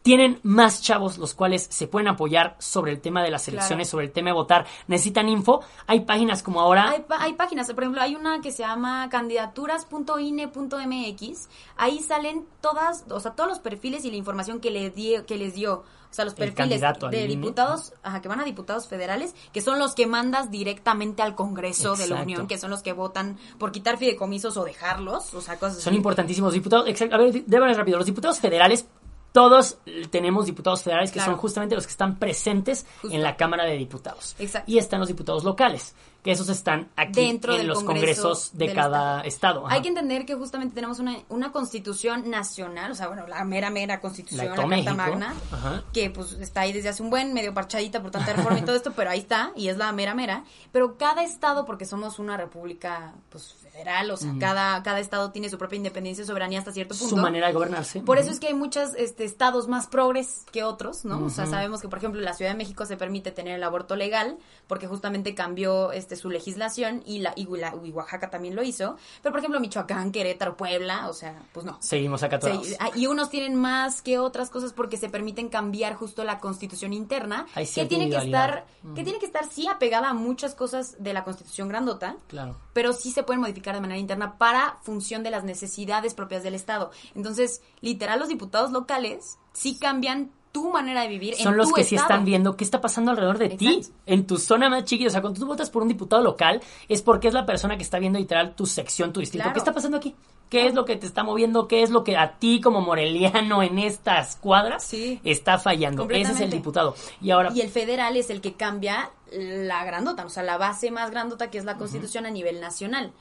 tienen más chavos los cuales se pueden apoyar sobre el tema de las Claro. elecciones, sobre el tema de votar. Necesitan info. Hay páginas como ahora. Hay, hay páginas, por ejemplo, hay una que se llama candidaturas.ine.mx. Ahí salen todas, o sea, todos los perfiles y la información que, le dio, que les dio. O sea, los perfiles de INE. diputados, ajá, que van a diputados federales, que son los que mandas directamente al Congreso de la Exacto. Unión, que son los que votan por quitar fideicomisos o dejarlos, o sea, cosas Son así. importantísimos diputados. exact- A ver, déjame rápido. Los diputados federales todos tenemos diputados federales que Claro. son justamente los que están presentes Justo. en la Cámara de Diputados. Exacto. Y están los diputados locales, que esos están aquí Dentro en los Congreso congresos de cada estado. Hay que entender que justamente tenemos una, una constitución nacional, o sea, bueno, la mera, mera constitución, La Carta. Magna, Ajá. que pues está ahí desde hace un buen, medio parchadita por tanta reforma y todo esto, pero ahí está, y es la mera, mera. Pero cada estado, porque somos una república, pues, federal, o sea, cada, cada estado tiene su propia independencia y soberanía hasta cierto punto. Su manera de gobernarse. Por eso es que hay muchos este, estados más progres que otros, ¿no? O sea, sabemos que, por ejemplo, la Ciudad de México se permite tener el aborto legal porque justamente cambió este, su legislación y, la, y, la- y Oaxaca también lo hizo. Pero, por ejemplo, Michoacán, Querétaro, Puebla, o sea, pues no. Seguimos acá todos. Ah, y unos tienen más que otras cosas porque se permiten cambiar justo la constitución interna Hay que tiene que estar que tiene que estar sí apegada a muchas cosas de la constitución grandota Claro. pero sí se pueden modificar de manera interna para función de las necesidades propias del Estado. Entonces, literal, los diputados locales sí cambian tu manera de vivir Son en los tu que sí están viendo qué está pasando alrededor de ti, en tu zona más chiquita. O sea, cuando tú votas por un diputado local, es porque es la persona que está viendo literal tu sección, tu distrito. Claro. ¿Qué está pasando aquí? ¿Qué es lo que te está moviendo? ¿Qué es lo que a ti como moreliano en estas cuadras Sí. está fallando? Ese es el diputado. Y ahora, Y el federal es el que cambia la grandota, o sea, la base más grandota que es la Constitución a nivel nacional.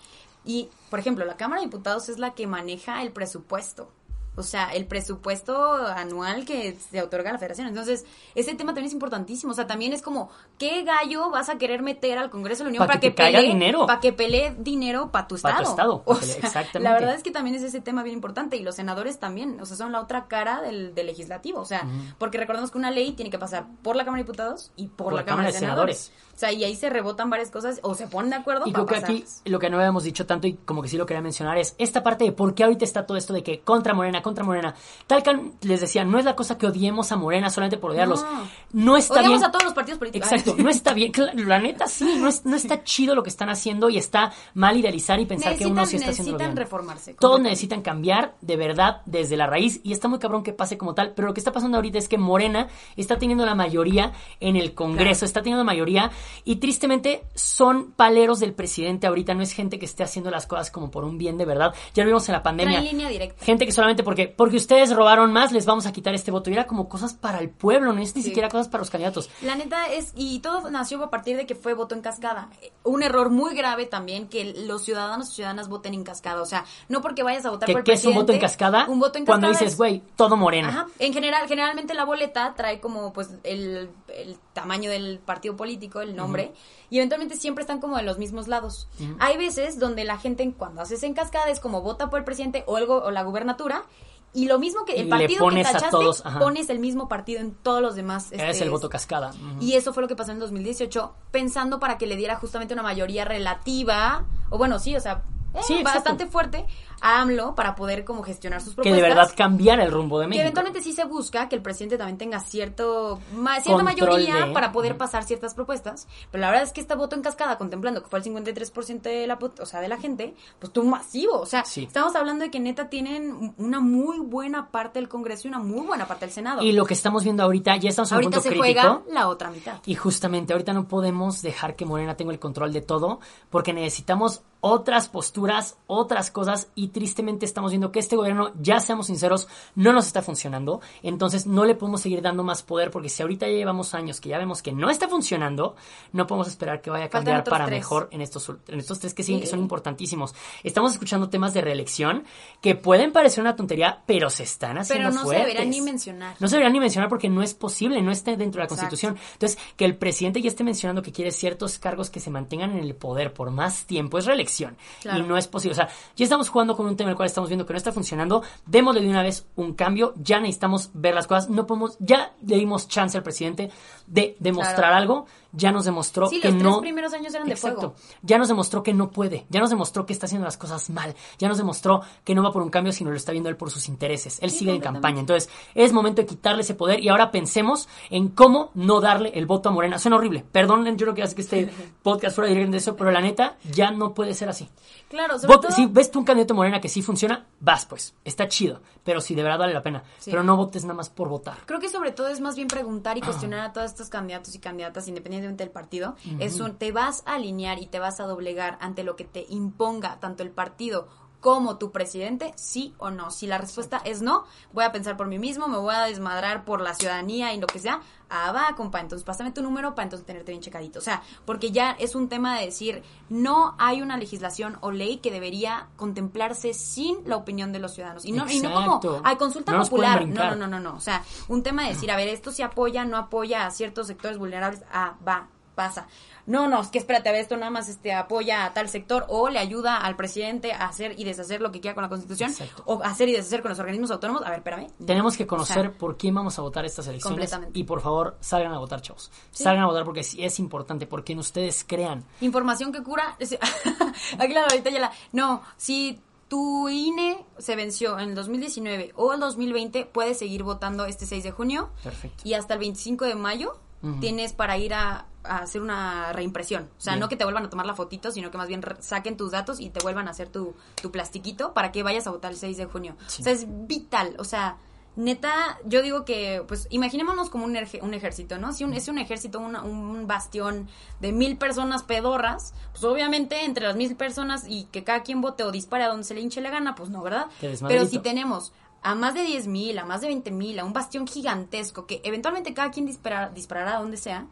Y, por ejemplo, la Cámara de Diputados es la que maneja el presupuesto. O sea, el presupuesto anual que se otorga a la federación. Entonces, ese tema también es importantísimo. O sea, también es como, ¿qué gallo vas a querer meter al Congreso de la Unión Pa' para que pelee dinero. Para que pelee dinero para tu estado? tu estado, O sea, exactamente. La verdad es que también es ese tema bien importante. Y los senadores también. O sea, son la otra cara del, del legislativo. O sea, porque recordemos que una ley tiene que pasar por la Cámara de Diputados y por, la, Cámara de Senadores. O sea, y ahí se rebotan varias cosas o se ponen de acuerdo Y para creo que aquí lo que no habíamos dicho tanto y como que sí lo quería mencionar es esta parte de por qué ahorita está todo esto de que contra Morena, contra Morena. Tal que les decía, no es la cosa que odiemos a Morena solamente por odiarlos. No. No, está Odiamos bien. a todos los partidos políticos. Exacto, no está bien. La neta sí, no, es- no está chido lo que están haciendo y está mal idealizar y pensar que necesitan, uno sí está haciendo necesitan bien. reformarse. Todos necesitan cambiar de verdad desde la raíz y está muy cabrón que pase como tal, pero lo que está pasando ahorita es que Morena está teniendo la mayoría en el Congreso, Claro. está teniendo mayoría y tristemente son paleros del presidente ahorita, no es gente que esté haciendo las cosas como por un bien de verdad. Ya lo vimos en la pandemia. Línea directa. Gente que solamente porque porque ustedes robaron más les vamos a quitar este voto y era como cosas para el pueblo, no es ni Sí. siquiera cosas para los candidatos. La neta es, y todo nació a partir de que fue voto en cascada. Un error muy grave también que los ciudadanos y ciudadanas voten en cascada. O sea, no porque vayas a votar ¿Qué, por el qué es un voto en cascada? Un voto en Cuando cascada dices, es- güey, todo morena. Ajá. En general, generalmente la boleta trae como pues el, el tamaño del partido político, el nombre, y eventualmente siempre están como de los mismos lados. Hay veces donde la gente cuando haces en cascada es como vota por el presidente o, el o la gubernatura y lo mismo que el partido que tachaste todos, pones el mismo partido en todos los demás. es este, el voto cascada. Y eso fue lo que pasó en 2018, pensando para que le diera justamente una mayoría relativa, o bueno, sí, o sea, eh, Sí, bastante fuerte a AMLO para poder como gestionar sus que propuestas. de verdad cambiara el rumbo de Que México. eventualmente sí se busca que el presidente también tenga cierto ma- cierta Control mayoría de- para poder pasar ciertas propuestas, pero la verdad es que este voto en cascada, contemplando que fue el 53% de la, o sea, de la gente, pues tuvo masivo, o sea, Sí. estamos hablando de que neta tienen una muy buena parte del Congreso y una muy buena parte del Senado. Y lo que estamos viendo ahorita, ya estamos en Ahorita punto se crítico. juega la otra mitad. Y justamente ahorita no podemos dejar que Morena tenga el control de todo, porque necesitamos otras posturas, otras cosas, y tristemente estamos viendo que este gobierno, ya seamos sinceros, no nos está funcionando. Entonces no le podemos seguir dando más poder, porque si ahorita ya llevamos años que ya vemos que no está funcionando, no podemos esperar que vaya a cambiar para tres. mejor en estos, en estos tres que siguen, Sí. que son importantísimos. Estamos escuchando temas de reelección que pueden parecer una tontería, pero se están haciendo Pero no se deberían ni mencionar. No se deberían ni mencionar porque no es posible, no está dentro de la Exacto. Constitución. Entonces, que el presidente ya esté mencionando que quiere ciertos cargos que se mantengan en el poder por más tiempo es reelección. Claro. Y no es posible. O sea, ya estamos jugando con un tema el cual estamos viendo que no está funcionando. Démosle de una vez un cambio. Ya necesitamos ver las cosas. No podemos, ya le dimos chance al presidente de demostrar Claro. algo. Ya nos demostró Sí, que los tres no. primeros años eran de Exacto. fuego. Ya nos demostró que no puede. Ya nos demostró que está haciendo las cosas mal. Ya nos demostró que no va por un cambio, sino lo está viendo él por sus intereses. Él Sí, sigue en campaña. Entonces, es momento de quitarle ese poder y ahora pensemos en cómo no darle el voto a Morena. Suena horrible. Perdonen, yo creo que hace que este podcast fuera directo de eso, pero la neta, ya no puede ser así. Claro, sobre Vote- todo... si ves tú un candidato Morena que sí funciona, vas pues. Está chido. Pero si de verdad vale la pena. Sí. Pero no votes nada más por votar. Creo que sobre todo es más bien preguntar y cuestionar a todos estos candidatos y candidatas, independientemente del partido. Es un, te vas a alinear y te vas a doblegar ante lo que te imponga tanto el partido como tu presidente, sí o no. Si la respuesta es no, voy a pensar por mí mismo, me voy a desmadrar por la ciudadanía y lo que sea. Ah, va, compa, entonces pásame tu número para entonces tenerte bien checadito. O sea, porque ya es un tema de decir, no hay una legislación o ley que debería contemplarse sin la opinión de los ciudadanos. Y no, y no como, hay consulta No popular. No, no, no, no, no. O sea, un tema de decir, a ver, esto se apoya, no apoya a ciertos sectores vulnerables. Ah, va, pasa. No, no, es que espérate, a ver, esto nada más este, apoya a tal sector o le ayuda al presidente a hacer y deshacer lo que quiera con la Constitución Exacto. o hacer y deshacer con los organismos autónomos. A ver, espérame. Tenemos que conocer O sea, por quién vamos a votar estas elecciones. Completamente. Y por favor, salgan a votar, chavos. Sí. Salgan a votar porque sí es importante, porque en ustedes crean. Información que cura. Aquí la ahorita ya la. No, si tu INE se venció en el 2019 o el 2020, puedes seguir votando este 6 de junio. Perfecto. Y hasta el 25 de mayo Tienes para ir a, a hacer una reimpresión. O sea, Bien. no que te vuelvan a tomar la fotito, sino que más bien saquen tus datos y te vuelvan a hacer tu, tu plastiquito para que vayas a votar el 6 de junio. Sí. O sea, es vital. O sea, neta, yo digo que, pues, imaginémonos como un, erge- un ejército, ¿no? Si un, es un ejército, una- un bastión de mil personas pedorras, pues obviamente entre las mil personas y que cada quien vote o dispare a donde se le hinche la gana, pues no, ¿verdad? Pero si tenemos a más de 10 mil, a más de 20 mil, a un bastión gigantesco que eventualmente cada quien disparará, disparará a donde sea,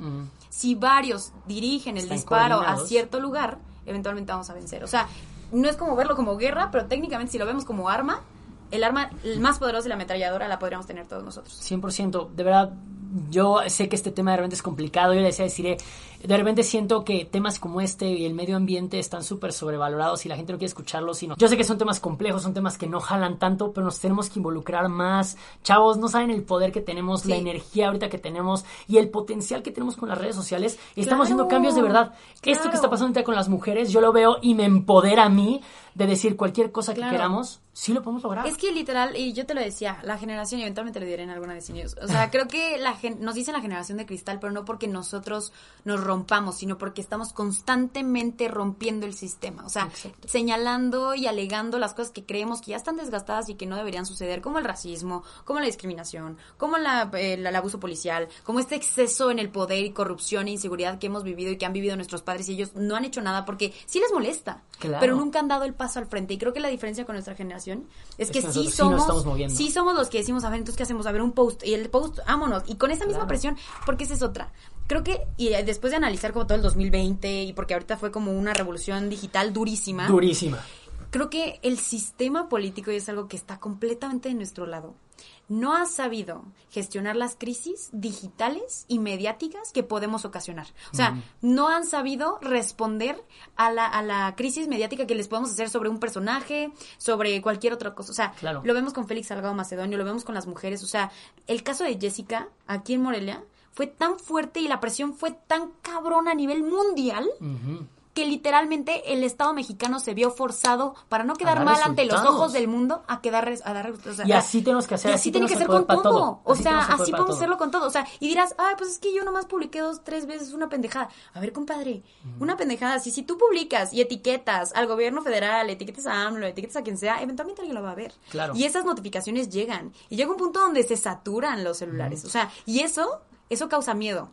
si varios dirigen el Están disparo a cierto lugar, eventualmente vamos a vencer. O sea, no es como verlo como guerra, pero técnicamente si lo vemos como arma, el arma el más poderoso de la ametralladora la podríamos tener todos nosotros. 100%. De verdad, yo sé que este tema de repente es complicado. Yo le decía, deciré, de repente siento que temas como este y el medio ambiente están súper sobrevalorados y la gente no quiere escucharlos. Sino... Yo sé que son temas complejos, son temas que no jalan tanto, pero nos tenemos que involucrar más. Chavos, no saben el poder que tenemos, la energía ahorita que tenemos y el potencial que tenemos con las redes sociales. Y estamos haciendo cambios de verdad. Esto que está pasando ahorita con las mujeres, yo lo veo y me empodera a mí de decir cualquier cosa que queramos, sí lo podemos lograr. Es que literal, y yo te lo decía, la generación, y eventualmente lo diré en alguna de News, O sea, creo que la gen- nos dicen la generación de cristal, pero no porque nosotros nos rompamos, sino porque estamos constantemente rompiendo el sistema. O sea, Exacto. señalando y alegando las cosas que creemos que ya están desgastadas y que no deberían suceder, como el racismo, como la discriminación, como la, eh, la- el abuso policial, como este exceso en el poder y corrupción e inseguridad que hemos vivido y que han vivido nuestros padres y ellos no han hecho nada porque sí les molesta, Claro. pero nunca han dado el paso al frente. Y creo que la diferencia con nuestra generación es, Es que, que sí nosotros sí nos somos, sí somos los que decimos, a ver, entonces, ¿qué hacemos? A ver, un post. Y el post, vámonos. Y con esa misma Claro. presión, porque esa es otra. Creo que, y eh, después de analizar como todo el 2020, y porque ahorita fue como una revolución digital durísima, Durísima. creo que el sistema político, es algo que está completamente de nuestro lado, no ha sabido gestionar las crisis digitales y mediáticas que podemos ocasionar. O sea, Mm. no han sabido responder a la, a la crisis mediática que les podemos hacer sobre un personaje, sobre cualquier otra cosa. O sea, Claro. lo vemos con Félix Salgado Macedonio, lo vemos con las mujeres. O sea, el caso de Jessica, aquí en Morelia, fue tan fuerte y la presión fue tan cabrona a nivel mundial. Que literalmente el Estado mexicano se vio forzado para no quedar dar mal ante los ojos del mundo a quedar a dar o sea, Y así tenemos que hacer, y así así tiene que ser con todo. O Así sea, así podemos todo. hacerlo con todo. O sea, y dirás, ay, pues es que yo nomás publiqué dos, tres veces una pendejada. A ver, compadre, una pendejada. Si, si tú publicas y etiquetas al gobierno federal, etiquetas a AMLO, etiquetas a quien sea, eventualmente alguien lo va a ver. Claro. Y esas notificaciones llegan. Y llega un punto donde se saturan los celulares. O sea, y eso, eso causa miedo.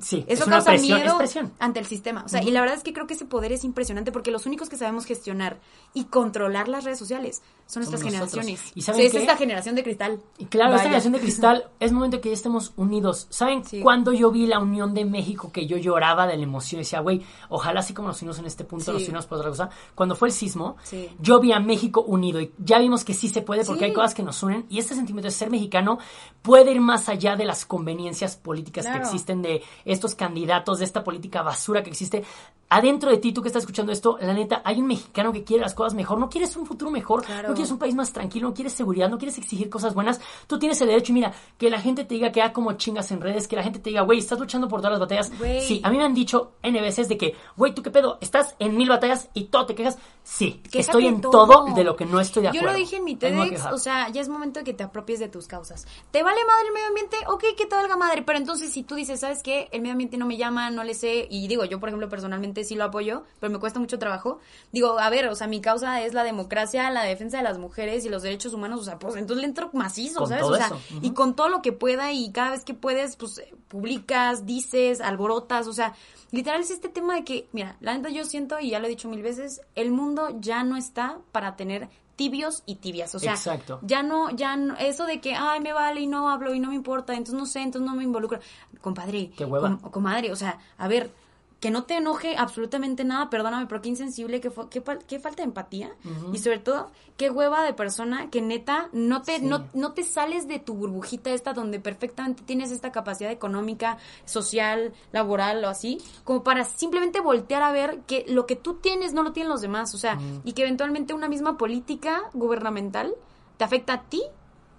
Sí, Eso es causa presión, miedo es ante el sistema. O sea, y la verdad es que creo que ese poder es impresionante porque los únicos que sabemos gestionar y controlar las redes sociales son nuestras generaciones. ¿Y O sea, saben es esta generación de cristal. Y claro, esta generación de cristal es momento que ya estemos unidos. ¿Saben Sí. cuándo yo vi la unión de México que yo lloraba de la emoción? Y decía, güey, ojalá así como nos unimos en este punto, Sí. nos unimos por otra cosa. Cuando fue el sismo, Sí. yo vi a México unido y ya vimos que sí se puede porque hay cosas que nos unen. Y este sentimiento de ser mexicano puede ir más allá de las conveniencias políticas que existen, de estos candidatos, de esta política basura que existe. Adentro de ti, tú que estás escuchando esto, la neta, hay un mexicano que quiere las cosas mejor. No quieres un futuro mejor, Claro. no quieres un país más tranquilo, no quieres seguridad, no quieres exigir cosas buenas. Tú tienes el derecho y mira, que la gente te diga que ah, como chingas en redes, que la gente te diga, güey, estás luchando por todas las batallas. Sí, a mí me han dicho N veces de que, güey, ¿tú qué pedo? ¿Estás en mil batallas y todo te quejas? Sí, Quéjate estoy en todo. todo. de lo que no estoy de Yo acuerdo. lo dije en mi TEDx, o sea, ya es momento de que te apropies de tus causas. ¿Te vale madre el medio ambiente? Ok, que te valga madre, pero entonces si tú dices, ¿sabes qué? El medio ambiente no me llama, no le sé, y digo, yo por ejemplo personalmente sí lo apoyo, pero me cuesta mucho trabajo. Digo, a ver, o sea, mi causa es la democracia, la defensa de las mujeres y los derechos humanos, o sea, pues entonces le entro macizo, Con ¿sabes? todo O sea, eso, y con todo lo que pueda y cada vez que puedes, pues publicas, dices, alborotas, o sea, literal es este tema de que, mira, la neta yo siento, y ya lo he dicho mil veces, el mundo ya no está para tener tibios y tibias, o sea, Exacto. ya no, ya no, eso de que, ay, me vale y no hablo y no me importa, entonces no sé, entonces no me involucro. Compadre, Qué hueva. com- comadre, o sea, a ver, que no te enoje absolutamente nada, perdóname, pero qué insensible, qué, qué, qué falta de empatía. Y sobre todo, qué hueva de persona que neta no te, Sí. no, no te sales de tu burbujita esta donde perfectamente tienes esta capacidad económica, social, laboral o así, como para simplemente voltear a ver que lo que tú tienes no lo tienen los demás, o sea, y que eventualmente una misma política gubernamental te afecta a ti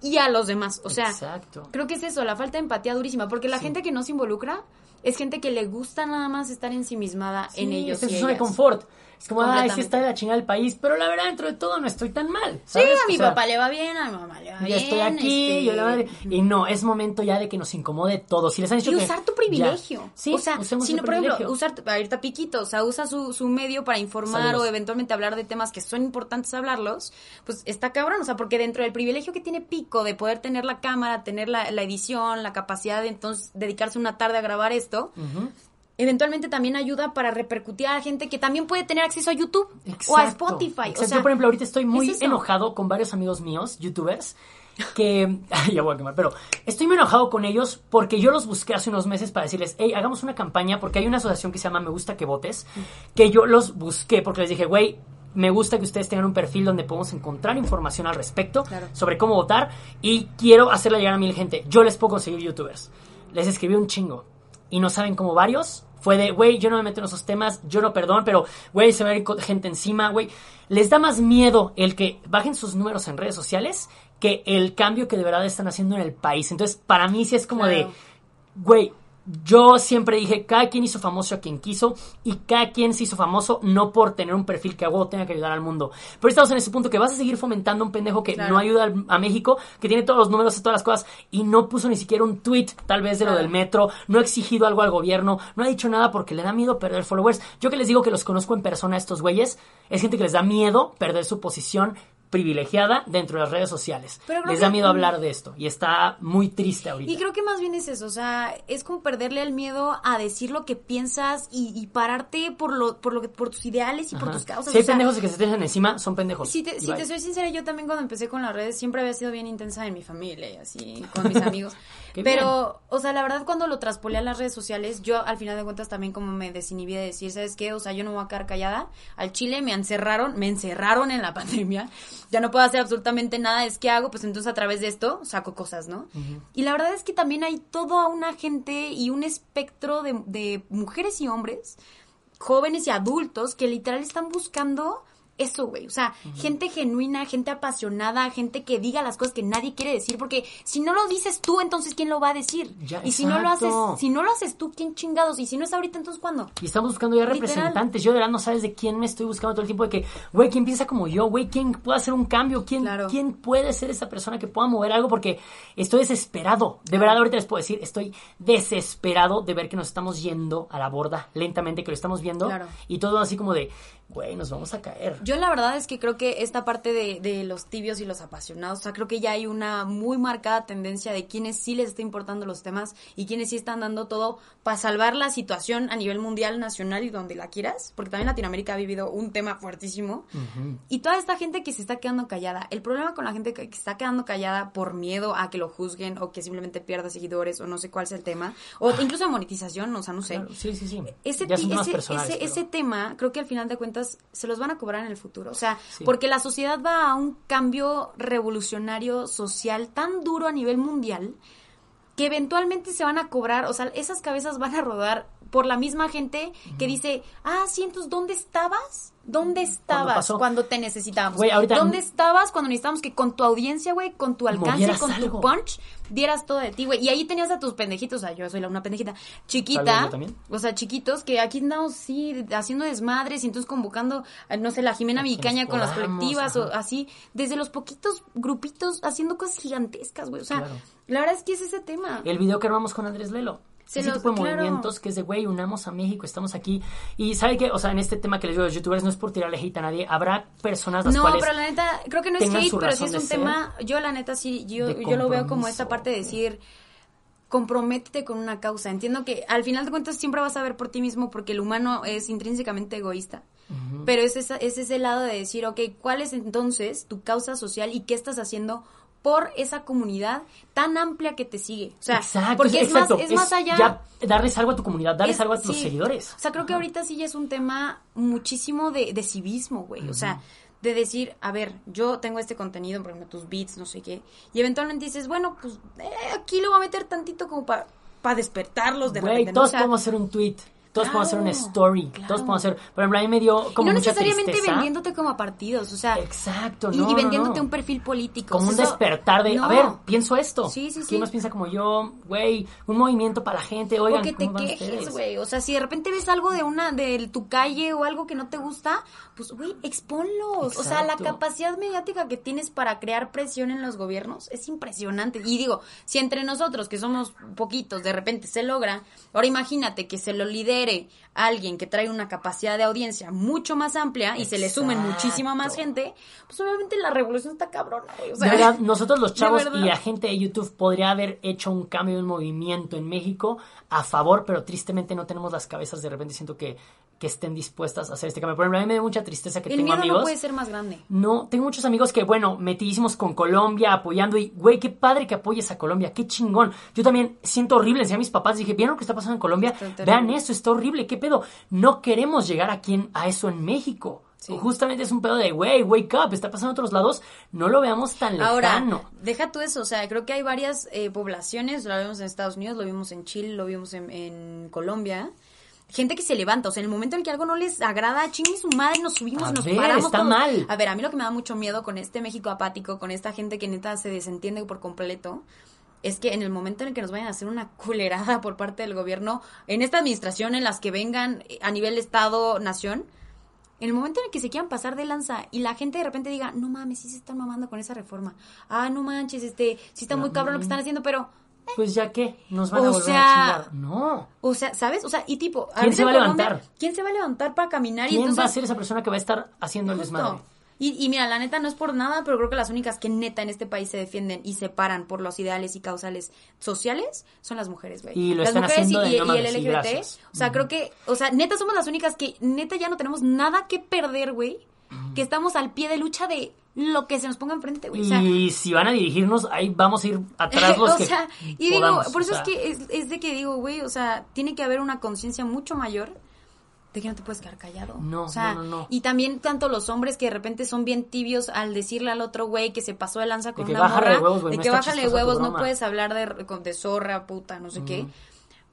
y a los demás, o sea, Exacto. Creo que es eso, la falta de empatía durísima, porque la gente que no se involucra es gente que le gusta nada más estar ensimismada en Sí, ellos. en y su zona de confort. Es como, ay, sí está de la chingada el país, pero la verdad, dentro de todo, no estoy tan mal. Sí, a mi O sea, papá le va bien, a mi mamá le va bien. estoy aquí, este, yo la madre. Y no, es momento ya de que nos incomode todo. Si les han dicho Y que. usar tu ya. privilegio. Sí, o sea, usemos si no, por ejemplo, privilegio. usar, tu- ahorita Piquito, o sea, usa su, su medio para informar Saludos. o eventualmente hablar de temas que son importantes hablarlos, pues está cabrón, o sea, porque dentro del privilegio que tiene Pico de poder tener la cámara, tener la, la edición, la capacidad de entonces dedicarse una tarde a grabar esto, Ujú. Eventualmente también ayuda para repercutir a la gente que también puede tener acceso a YouTube o a Spotify. exacto. O sea, Yo, por ejemplo, ahorita estoy muy es enojado con varios amigos míos, youtubers, que... Ya voy a quemar, pero estoy muy enojado con ellos porque yo los busqué hace unos meses para decirles, hey, hagamos una campaña porque hay una asociación que se llama Me Gusta Que Votes, que yo los busqué porque les dije, güey, me gusta que ustedes tengan un perfil donde podemos encontrar información al respecto Claro. sobre cómo votar y quiero hacerle llegar a mil gente. Yo les puedo conseguir youtubers. Les escribí un chingo y no saben cómo varios. Fue de, güey, yo no me meto en esos temas, yo no perdón, pero, güey, se va a ir gente encima, güey. Les da más miedo el que bajen sus números en redes sociales que el cambio que de verdad están haciendo en el país. Entonces, para mí sí es como Claro. de, güey, yo siempre dije, cada quien hizo famoso a quien quiso y cada quien se hizo famoso no por tener un perfil que a huevo tenga que ayudar al mundo. Pero estamos en ese punto que vas a seguir fomentando un pendejo que Claro. no ayuda a México, que tiene todos los números y todas las cosas y no puso ni siquiera un tweet tal vez de lo del metro, no ha exigido algo al gobierno, no ha dicho nada porque le da miedo perder followers. Yo que les digo que los conozco en persona a estos güeyes, es gente que les da miedo perder su posición privilegiada dentro de las redes sociales. Pero Les da que- miedo hablar de esto y está muy triste ahorita. Y creo que más bien es eso, o sea, es como perderle el miedo a decir lo que piensas y, y pararte por lo, por lo que, por tus ideales y por tus causas. Si hay o sea, pendejos que se te echan encima, son pendejos. Si te, si te soy sincera, yo también cuando empecé con las redes siempre había sido bien intensa en mi familia y así, con mis amigos. Qué Pero, o sea, la verdad cuando lo traspolé a las redes sociales, yo al final de cuentas también como me desinhibí de decir, ¿sabes qué? O sea, yo no me voy a quedar callada. Al Chile me encerraron, me encerraron en la pandemia. Ya no puedo hacer absolutamente nada. Es que hago, pues entonces a través de esto saco cosas, ¿no? Y la verdad es que también hay toda una gente y un espectro de, de mujeres y hombres jóvenes y adultos que literal están buscando eso, güey. O sea, gente genuina, gente apasionada, gente que diga las cosas que nadie quiere decir, porque si no lo dices tú, entonces ¿quién lo va a decir? Ya, y si no lo haces, si no lo haces tú, ¿quién chingados? Y si no es ahorita, entonces ¿cuándo? Y estamos buscando ya Literal. representantes. Yo de verdad no sabes de quién me estoy buscando todo el tiempo. De que, güey, ¿quién piensa como yo? Güey, ¿quién puede hacer un cambio? ¿Quién, Claro. ¿Quién puede ser esa persona que pueda mover algo? Porque estoy desesperado. De verdad, ahorita les puedo decir, estoy desesperado de ver que nos estamos yendo a la borda lentamente, que lo estamos viendo. Claro. Y todo así como de, güey, nos vamos a caer. Yo la verdad es que creo que esta parte de, de los tibios y los apasionados, o sea, creo que ya hay una muy marcada tendencia de quienes sí les está importando los temas y quienes sí están dando todo para salvar la situación a nivel mundial, nacional y donde la quieras, porque también Latinoamérica ha vivido un tema fuertísimo. Y toda esta gente que se está quedando callada, el problema con la gente que está quedando callada por miedo a que lo juzguen o que simplemente pierda seguidores o no sé cuál es el tema, o incluso de monetización, o sea, no sé Claro, sí, sí, sí. ese, ya son ese, ese, pero- ese tema, creo que al final de cuentas se los van a cobrar en el futuro. O sea, Sí. porque la sociedad va a un cambio revolucionario social tan duro a nivel mundial que eventualmente se van a cobrar, o sea, esas cabezas van a rodar por la misma gente que dice, ah, sí, entonces, ¿dónde estabas? ¿Dónde estabas cuando te necesitábamos? Güey, ahorita- ¿Dónde estabas cuando necesitábamos que con tu audiencia, güey, con tu alcance, con tu punch, dieras todo de ti, güey? Y ahí tenías a tus pendejitos, o sea, yo soy la una pendejita chiquita, o sea, chiquitos que aquí andamos, sí, haciendo desmadres y entonces convocando, a, no sé, la Jimena Vicaña con las colectivas o así, desde los poquitos grupitos haciendo cosas gigantescas, güey. O sea, Claro. la verdad es que es ese tema. El video que armamos con Andrés Lelo. Se ese tipo de claro. movimientos que es de, güey, unamos a México, estamos aquí. Y ¿sabe qué? O sea, en este tema que les digo de los youtubers, no es por tirarle hate a nadie, habrá personas las No, cuales... pero la neta, creo que no es hate, pero sí es un tema, yo la neta sí, yo, yo lo veo como esta parte de decir, comprométete con una causa. Entiendo que al final de cuentas siempre vas a ver por ti mismo porque el humano es intrínsecamente egoísta. Pero es, esa- es ese lado de decir, ok, ¿cuál es entonces tu causa social y qué estás haciendo por esa comunidad tan amplia que te sigue? O sea, exacto, porque es, exacto, más, es, más allá... Ya darles algo a tu comunidad, darles Es- algo a tus sí. seguidores. O sea, creo que ahorita sí ya es un tema muchísimo de, de civismo, güey. O sea, de decir, a ver, yo tengo este contenido, por ejemplo, tus beats, no sé qué. Y eventualmente dices, bueno, pues eh, aquí lo voy a meter tantito como para despertarlos de Güey, repente. ¿no? todos O sea, podemos hacer un tweet. Todos podemos hacer una story. claro. Todos podemos hacer. Por ejemplo, a mí me dio y como no mucha necesariamente tristeza. vendiéndote como a partidos, o sea, Exacto, y, no, y no, vendiéndote no. un perfil político. Como O un sea, despertar de, a no. ver, pienso esto. Sí, sí, sí. ¿Quién más piensa como yo? Güey, un movimiento para la gente. Oigan, o que te ¿cómo van quejes, güey. O sea, si de repente ves algo de una, de tu calle o algo que no te gusta, pues, güey, exponlos. O sea, la Exacto. capacidad mediática que tienes para crear presión en los gobiernos es impresionante. Y digo, si entre nosotros, que somos poquitos, de repente se logra, ahora imagínate que se lo lidere alguien que trae una capacidad de audiencia mucho más amplia y se le sumen muchísima más gente, pues obviamente la revolución está cabrona, güey. O De verdad, nosotros los chavos y la gente de YouTube podría haber hecho un cambio, un movimiento en México a favor, pero tristemente no tenemos las cabezas de repente siento que, que estén dispuestas a hacer este cambio. Por ejemplo, a mí me da mucha tristeza que el tengo miedo amigos. no puede ser más grande. No, tengo muchos amigos que, bueno, metidísimos con Colombia, apoyando y, güey, qué padre que apoyes a Colombia, qué chingón. Yo también siento horrible, decía a mis papás, dije, ¿vieron lo que está pasando en Colombia? Vean eso, está horrible, qué pedo. No queremos llegar aquí en- a eso en México. Sí. Justamente es un pedo de, güey, wake up, está pasando en otros lados, no lo veamos tan lejano. Ahora, deja tú eso, o sea, creo que hay varias eh, poblaciones, lo vimos en Estados Unidos, lo vimos en Chile, lo vimos en, en Colombia. Gente que se levanta, o sea, en el momento en que algo no les agrada, chingue su madre, nos subimos, A nos ver, paramos. está todos. mal. A ver, a mí lo que me da mucho miedo con este México apático, con esta gente que neta se desentiende por completo, es que en el momento en el que nos vayan a hacer una culerada por parte del gobierno, en esta administración, en las que vengan eh, a nivel Estado, nación, en el momento en el que se quieran pasar de lanza y la gente de repente diga, no mames, sí se están mamando con esa reforma. Ah, no manches, este, sí está muy cabrón lo que están haciendo, pero, Pues ya que, nos van a O volver sea, a chingar. No. o sea, ¿sabes? O sea, y tipo, ¿Quién se va a en Colombia, levantar? ¿Quién se va a levantar para caminar? y ¿Quién entonces, va a ser esa persona que va a estar haciendo el desmadre? Y, y mira, la neta no es por nada, pero creo que las únicas que neta en este país se defienden y se paran por los ideales y causales sociales son las mujeres, güey. Y lo las están mujeres haciendo y, de y- no y el LGBT. O sea, creo que, o sea, neta somos las únicas que neta ya no tenemos nada que perder, güey. Que estamos al pie de lucha de lo que se nos ponga enfrente, güey. O sea, y si van a dirigirnos, ahí vamos a ir atrás los o que sea, y digo, por o eso sea. es que es, es de que digo, güey, o sea, tiene que haber una conciencia mucho mayor de que no te puedes quedar callado. No, o sea, no, no, no. y también tanto los hombres que de repente son bien tibios al decirle al otro güey que se pasó de lanza con que una morra, de huevos, güey, de que bájale de huevos, no broma. puedes hablar de, con- de zorra, puta, no sé qué.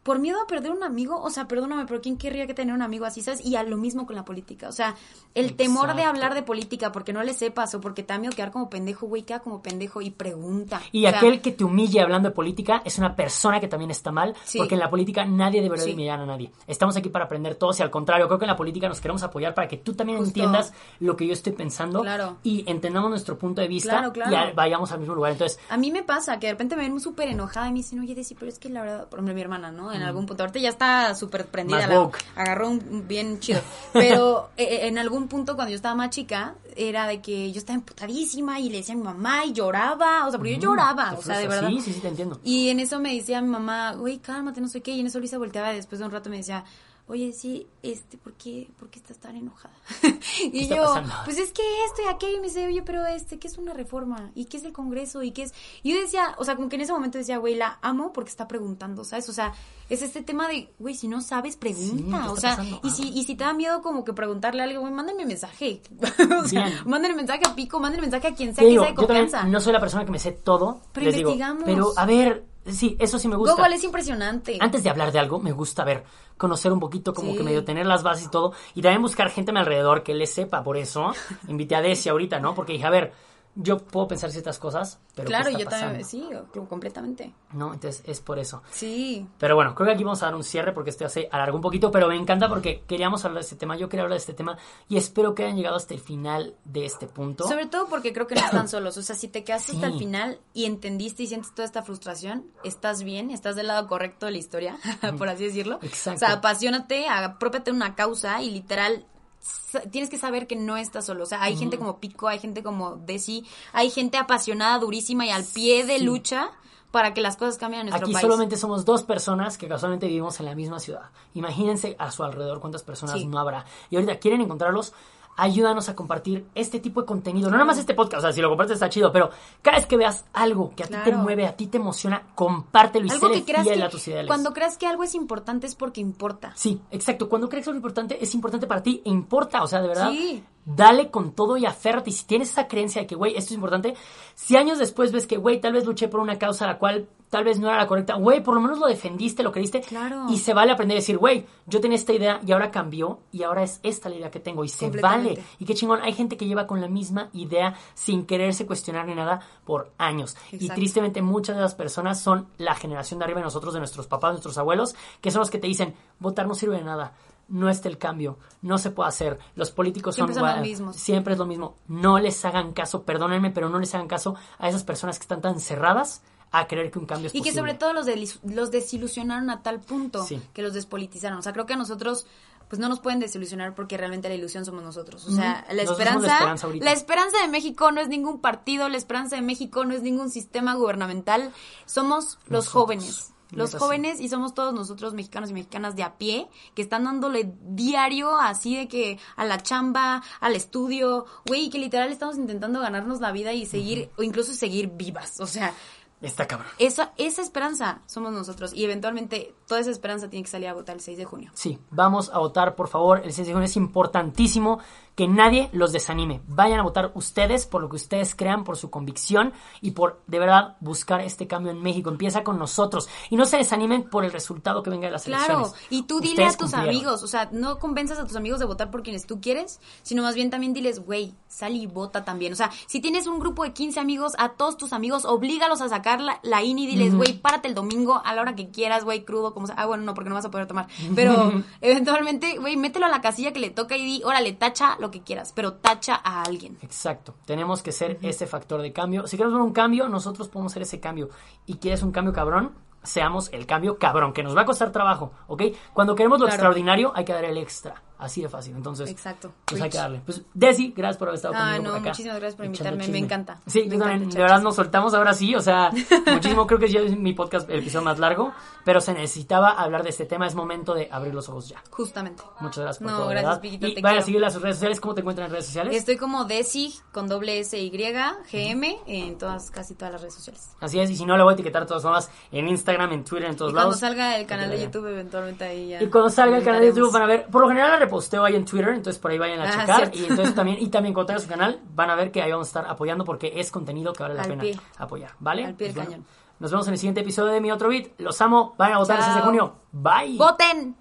Por miedo a perder un amigo, o sea, perdóname, pero ¿quién querría que tener un amigo así, sabes? Y a lo mismo con la política, o sea, el temor de hablar de política porque no le sepas o porque te da miedo quedar como pendejo, güey, queda como pendejo y pregunta. Y O sea, aquel que te humille hablando de política es una persona que también está mal, Sí. porque en la política nadie debería Sí. humillar a nadie. Estamos aquí para aprender todos y al contrario, creo que en la política nos queremos apoyar para que tú también Justo. entiendas lo que yo estoy pensando Claro. y entendamos nuestro punto de vista Claro, claro. y vayamos al mismo lugar. Entonces, A mí me pasa que de repente me ven súper enojada y me dicen, oye, Desi, pero es que la verdad, por ejemplo, mi hermana, ¿no? En algún punto, ahorita ya está súper prendida, la- agarró un bien chido. Pero eh, en algún punto, cuando yo estaba más chica, era de que yo estaba emputadísima y le decía a mi mamá y lloraba, o sea, porque yo lloraba, o sea, de verdad. Sí, sí, sí, te entiendo. Y en eso me decía mi mamá, güey, cálmate, no sé qué. Y en eso Luisa volteaba y después de un rato me decía, oye, sí, este, ¿por qué, por qué estás tan enojada? y yo, pasando? pues es que esto y aquello. Y me dice, oye, pero este, ¿qué es una reforma? ¿Y qué es el Congreso? ¿Y qué es...? Y yo decía, o sea, como que en ese momento decía, güey, la amo porque está preguntando, ¿sabes? O sea, es este tema de, güey, si no sabes, pregunta. ¿qué o sea, pasando? y si, y si te da miedo como que preguntarle algo, güey, mándame mensaje. o sea, Bien. mándale mensaje a Pico, mándale mensaje a quien sea que sea de confianza. no soy la persona que me sé todo. Pero les digo, pero a ver, sí, eso sí me gusta. Google es impresionante. Antes de hablar de algo, me gusta ver, conocer un poquito, como Sí. que medio tener las bases y todo. Y también buscar gente a mi alrededor que le sepa. Por eso invité a Desi ahorita, ¿no? Porque dije, a ver, yo puedo pensar ciertas cosas, pero claro, ¿qué está yo también, sí, completamente. No, entonces es por eso. Sí. Pero bueno, creo que aquí vamos a dar un cierre porque esto ya se alargó un poquito, pero me encanta porque queríamos hablar de este tema, yo quería hablar de este tema y espero que hayan llegado hasta el final de este punto. Sobre todo porque creo que no están solos. O sea, si te quedaste hasta el final y entendiste y sientes toda esta frustración, estás bien, estás del lado correcto de la historia, por así decirlo. Exacto. O sea, apasionate, apropiate una causa y literal tienes que saber que no estás solo. O sea, hay gente como Pico, hay gente como Desi, hay gente apasionada, durísima y al pie de Sí. lucha para que las cosas cambien en nuestro Aquí país. solamente somos dos personas que casualmente vivimos en la misma ciudad. Imagínense a su alrededor cuántas personas Sí. no habrá. Y ahorita quieren encontrarlos, ayúdanos a compartir este tipo de contenido. No nada más este podcast, o sea, si lo compartes está chido, pero cada vez que veas algo que a ti te mueve, a ti te emociona, compártelo y Algo que creas fiel que a tus ideales. cuando creas que algo es importante es porque importa. Sí, exacto. Cuando crees que algo importante es importante para ti e importa, o sea, de verdad. Sí. Dale con todo y aférrate. Y si tienes esa creencia de que, güey, esto es importante, si años después ves que, güey, tal vez luché por una causa la cual tal vez no era la correcta, güey, por lo menos lo defendiste, lo creíste. Claro. Y se vale aprender a decir, güey, yo tenía esta idea y ahora cambió y ahora es esta la idea que tengo y se vale. Y qué chingón, hay gente que lleva con la misma idea sin quererse cuestionar ni nada por años. Y tristemente muchas de las personas son la generación de arriba de nosotros, de nuestros papás, nuestros abuelos, que son los que te dicen, votar no sirve de nada. No está el cambio, no se puede hacer. Los políticos Siempre son, son los gua- mismos. Siempre es lo mismo. No les hagan caso, perdónenme, pero no les hagan caso a esas personas que están tan cerradas a creer que un cambio es Y que posible. sobre todo los, los desilusionaron a tal punto Sí. que los despolitizaron. O sea, creo que a nosotros pues no nos pueden desilusionar porque realmente la ilusión somos nosotros. O sea, la esperanza, la esperanza ahorita. la esperanza de México no es ningún partido, la esperanza de México no es ningún sistema gubernamental, somos los Nosotros. jóvenes. Los jóvenes y somos todos nosotros mexicanos y mexicanas de a pie que están dándole diario así de que a la chamba, al estudio, güey, que literal estamos intentando ganarnos la vida y seguir o incluso seguir vivas. O sea, Está cabrón. esa, esa esperanza somos nosotros y eventualmente toda esa esperanza tiene que salir a votar el 6 de junio. Sí, vamos a votar, por favor. El 6 de junio es importantísimo que nadie los desanime. Vayan a votar ustedes por lo que ustedes crean, por su convicción y por de verdad buscar este cambio en México. Empieza con nosotros y no se desanimen por el resultado que venga de las Claro, elecciones. y tú dile Ustedes a tus amigos, o sea, no convenzas a tus amigos de votar por quienes tú quieres, sino más bien también diles, güey, sal y vota también. O sea, si tienes un grupo de 15 amigos, a todos tus amigos, oblígalos a sacar la, la INE y diles, güey, párate el domingo a la hora que quieras, güey, crudo, como sea. Ah, bueno, no, porque no vas a poder tomar. Pero eventualmente, güey, mételo a la casilla que le toca y di, órale, tacha lo que quieras, pero tacha a alguien. Exacto, tenemos que ser ese factor de cambio. Si queremos ver un cambio, nosotros podemos ser ese cambio. ¿Y quieres un cambio cabrón? Seamos el cambio cabrón, que nos va a costar trabajo, ¿ok? Cuando queremos lo Claro. extraordinario, hay que dar el extra. Así de fácil. Entonces, Exacto. pues hay que darle. Pues, Desi, gracias por haber estado Ah, conmigo no, por acá. muchísimas gracias por echando invitarme, me chisme. encanta. Sí, Me yo encanta también, de verdad nos soltamos ahora sí, o sea, muchísimo, creo que ya es mi podcast, el episodio más largo, pero se necesitaba hablar de este tema, es momento de abrir los ojos ya. Justamente. Muchas gracias por No, todo, gracias. Piquito, y vayan a seguir las redes sociales, ¿cómo te encuentran en redes sociales? Estoy como Desi con doble S Y GM en todas casi todas las redes sociales. Así es, y si no, le voy a etiquetar de todas formas en Instagram, en Twitter, en todos Y cuando lados. salga el canal de. YouTube, eventualmente ahí ya. Y cuando salga el canal de YouTube van a ver, por lo general la reposteo ahí en Twitter, entonces por ahí vayan a Ah, checar. cierto. Y entonces también, y también cuando tenga su canal, van a ver que ahí vamos a estar apoyando porque es contenido que vale la Al pena pie. apoyar, ¿vale? Al pie del Pues bueno, cañón. Nos vemos en el siguiente episodio de Mi Otro Beat. Los amo, vayan a votar el 6 de junio. Bye. ¡Voten!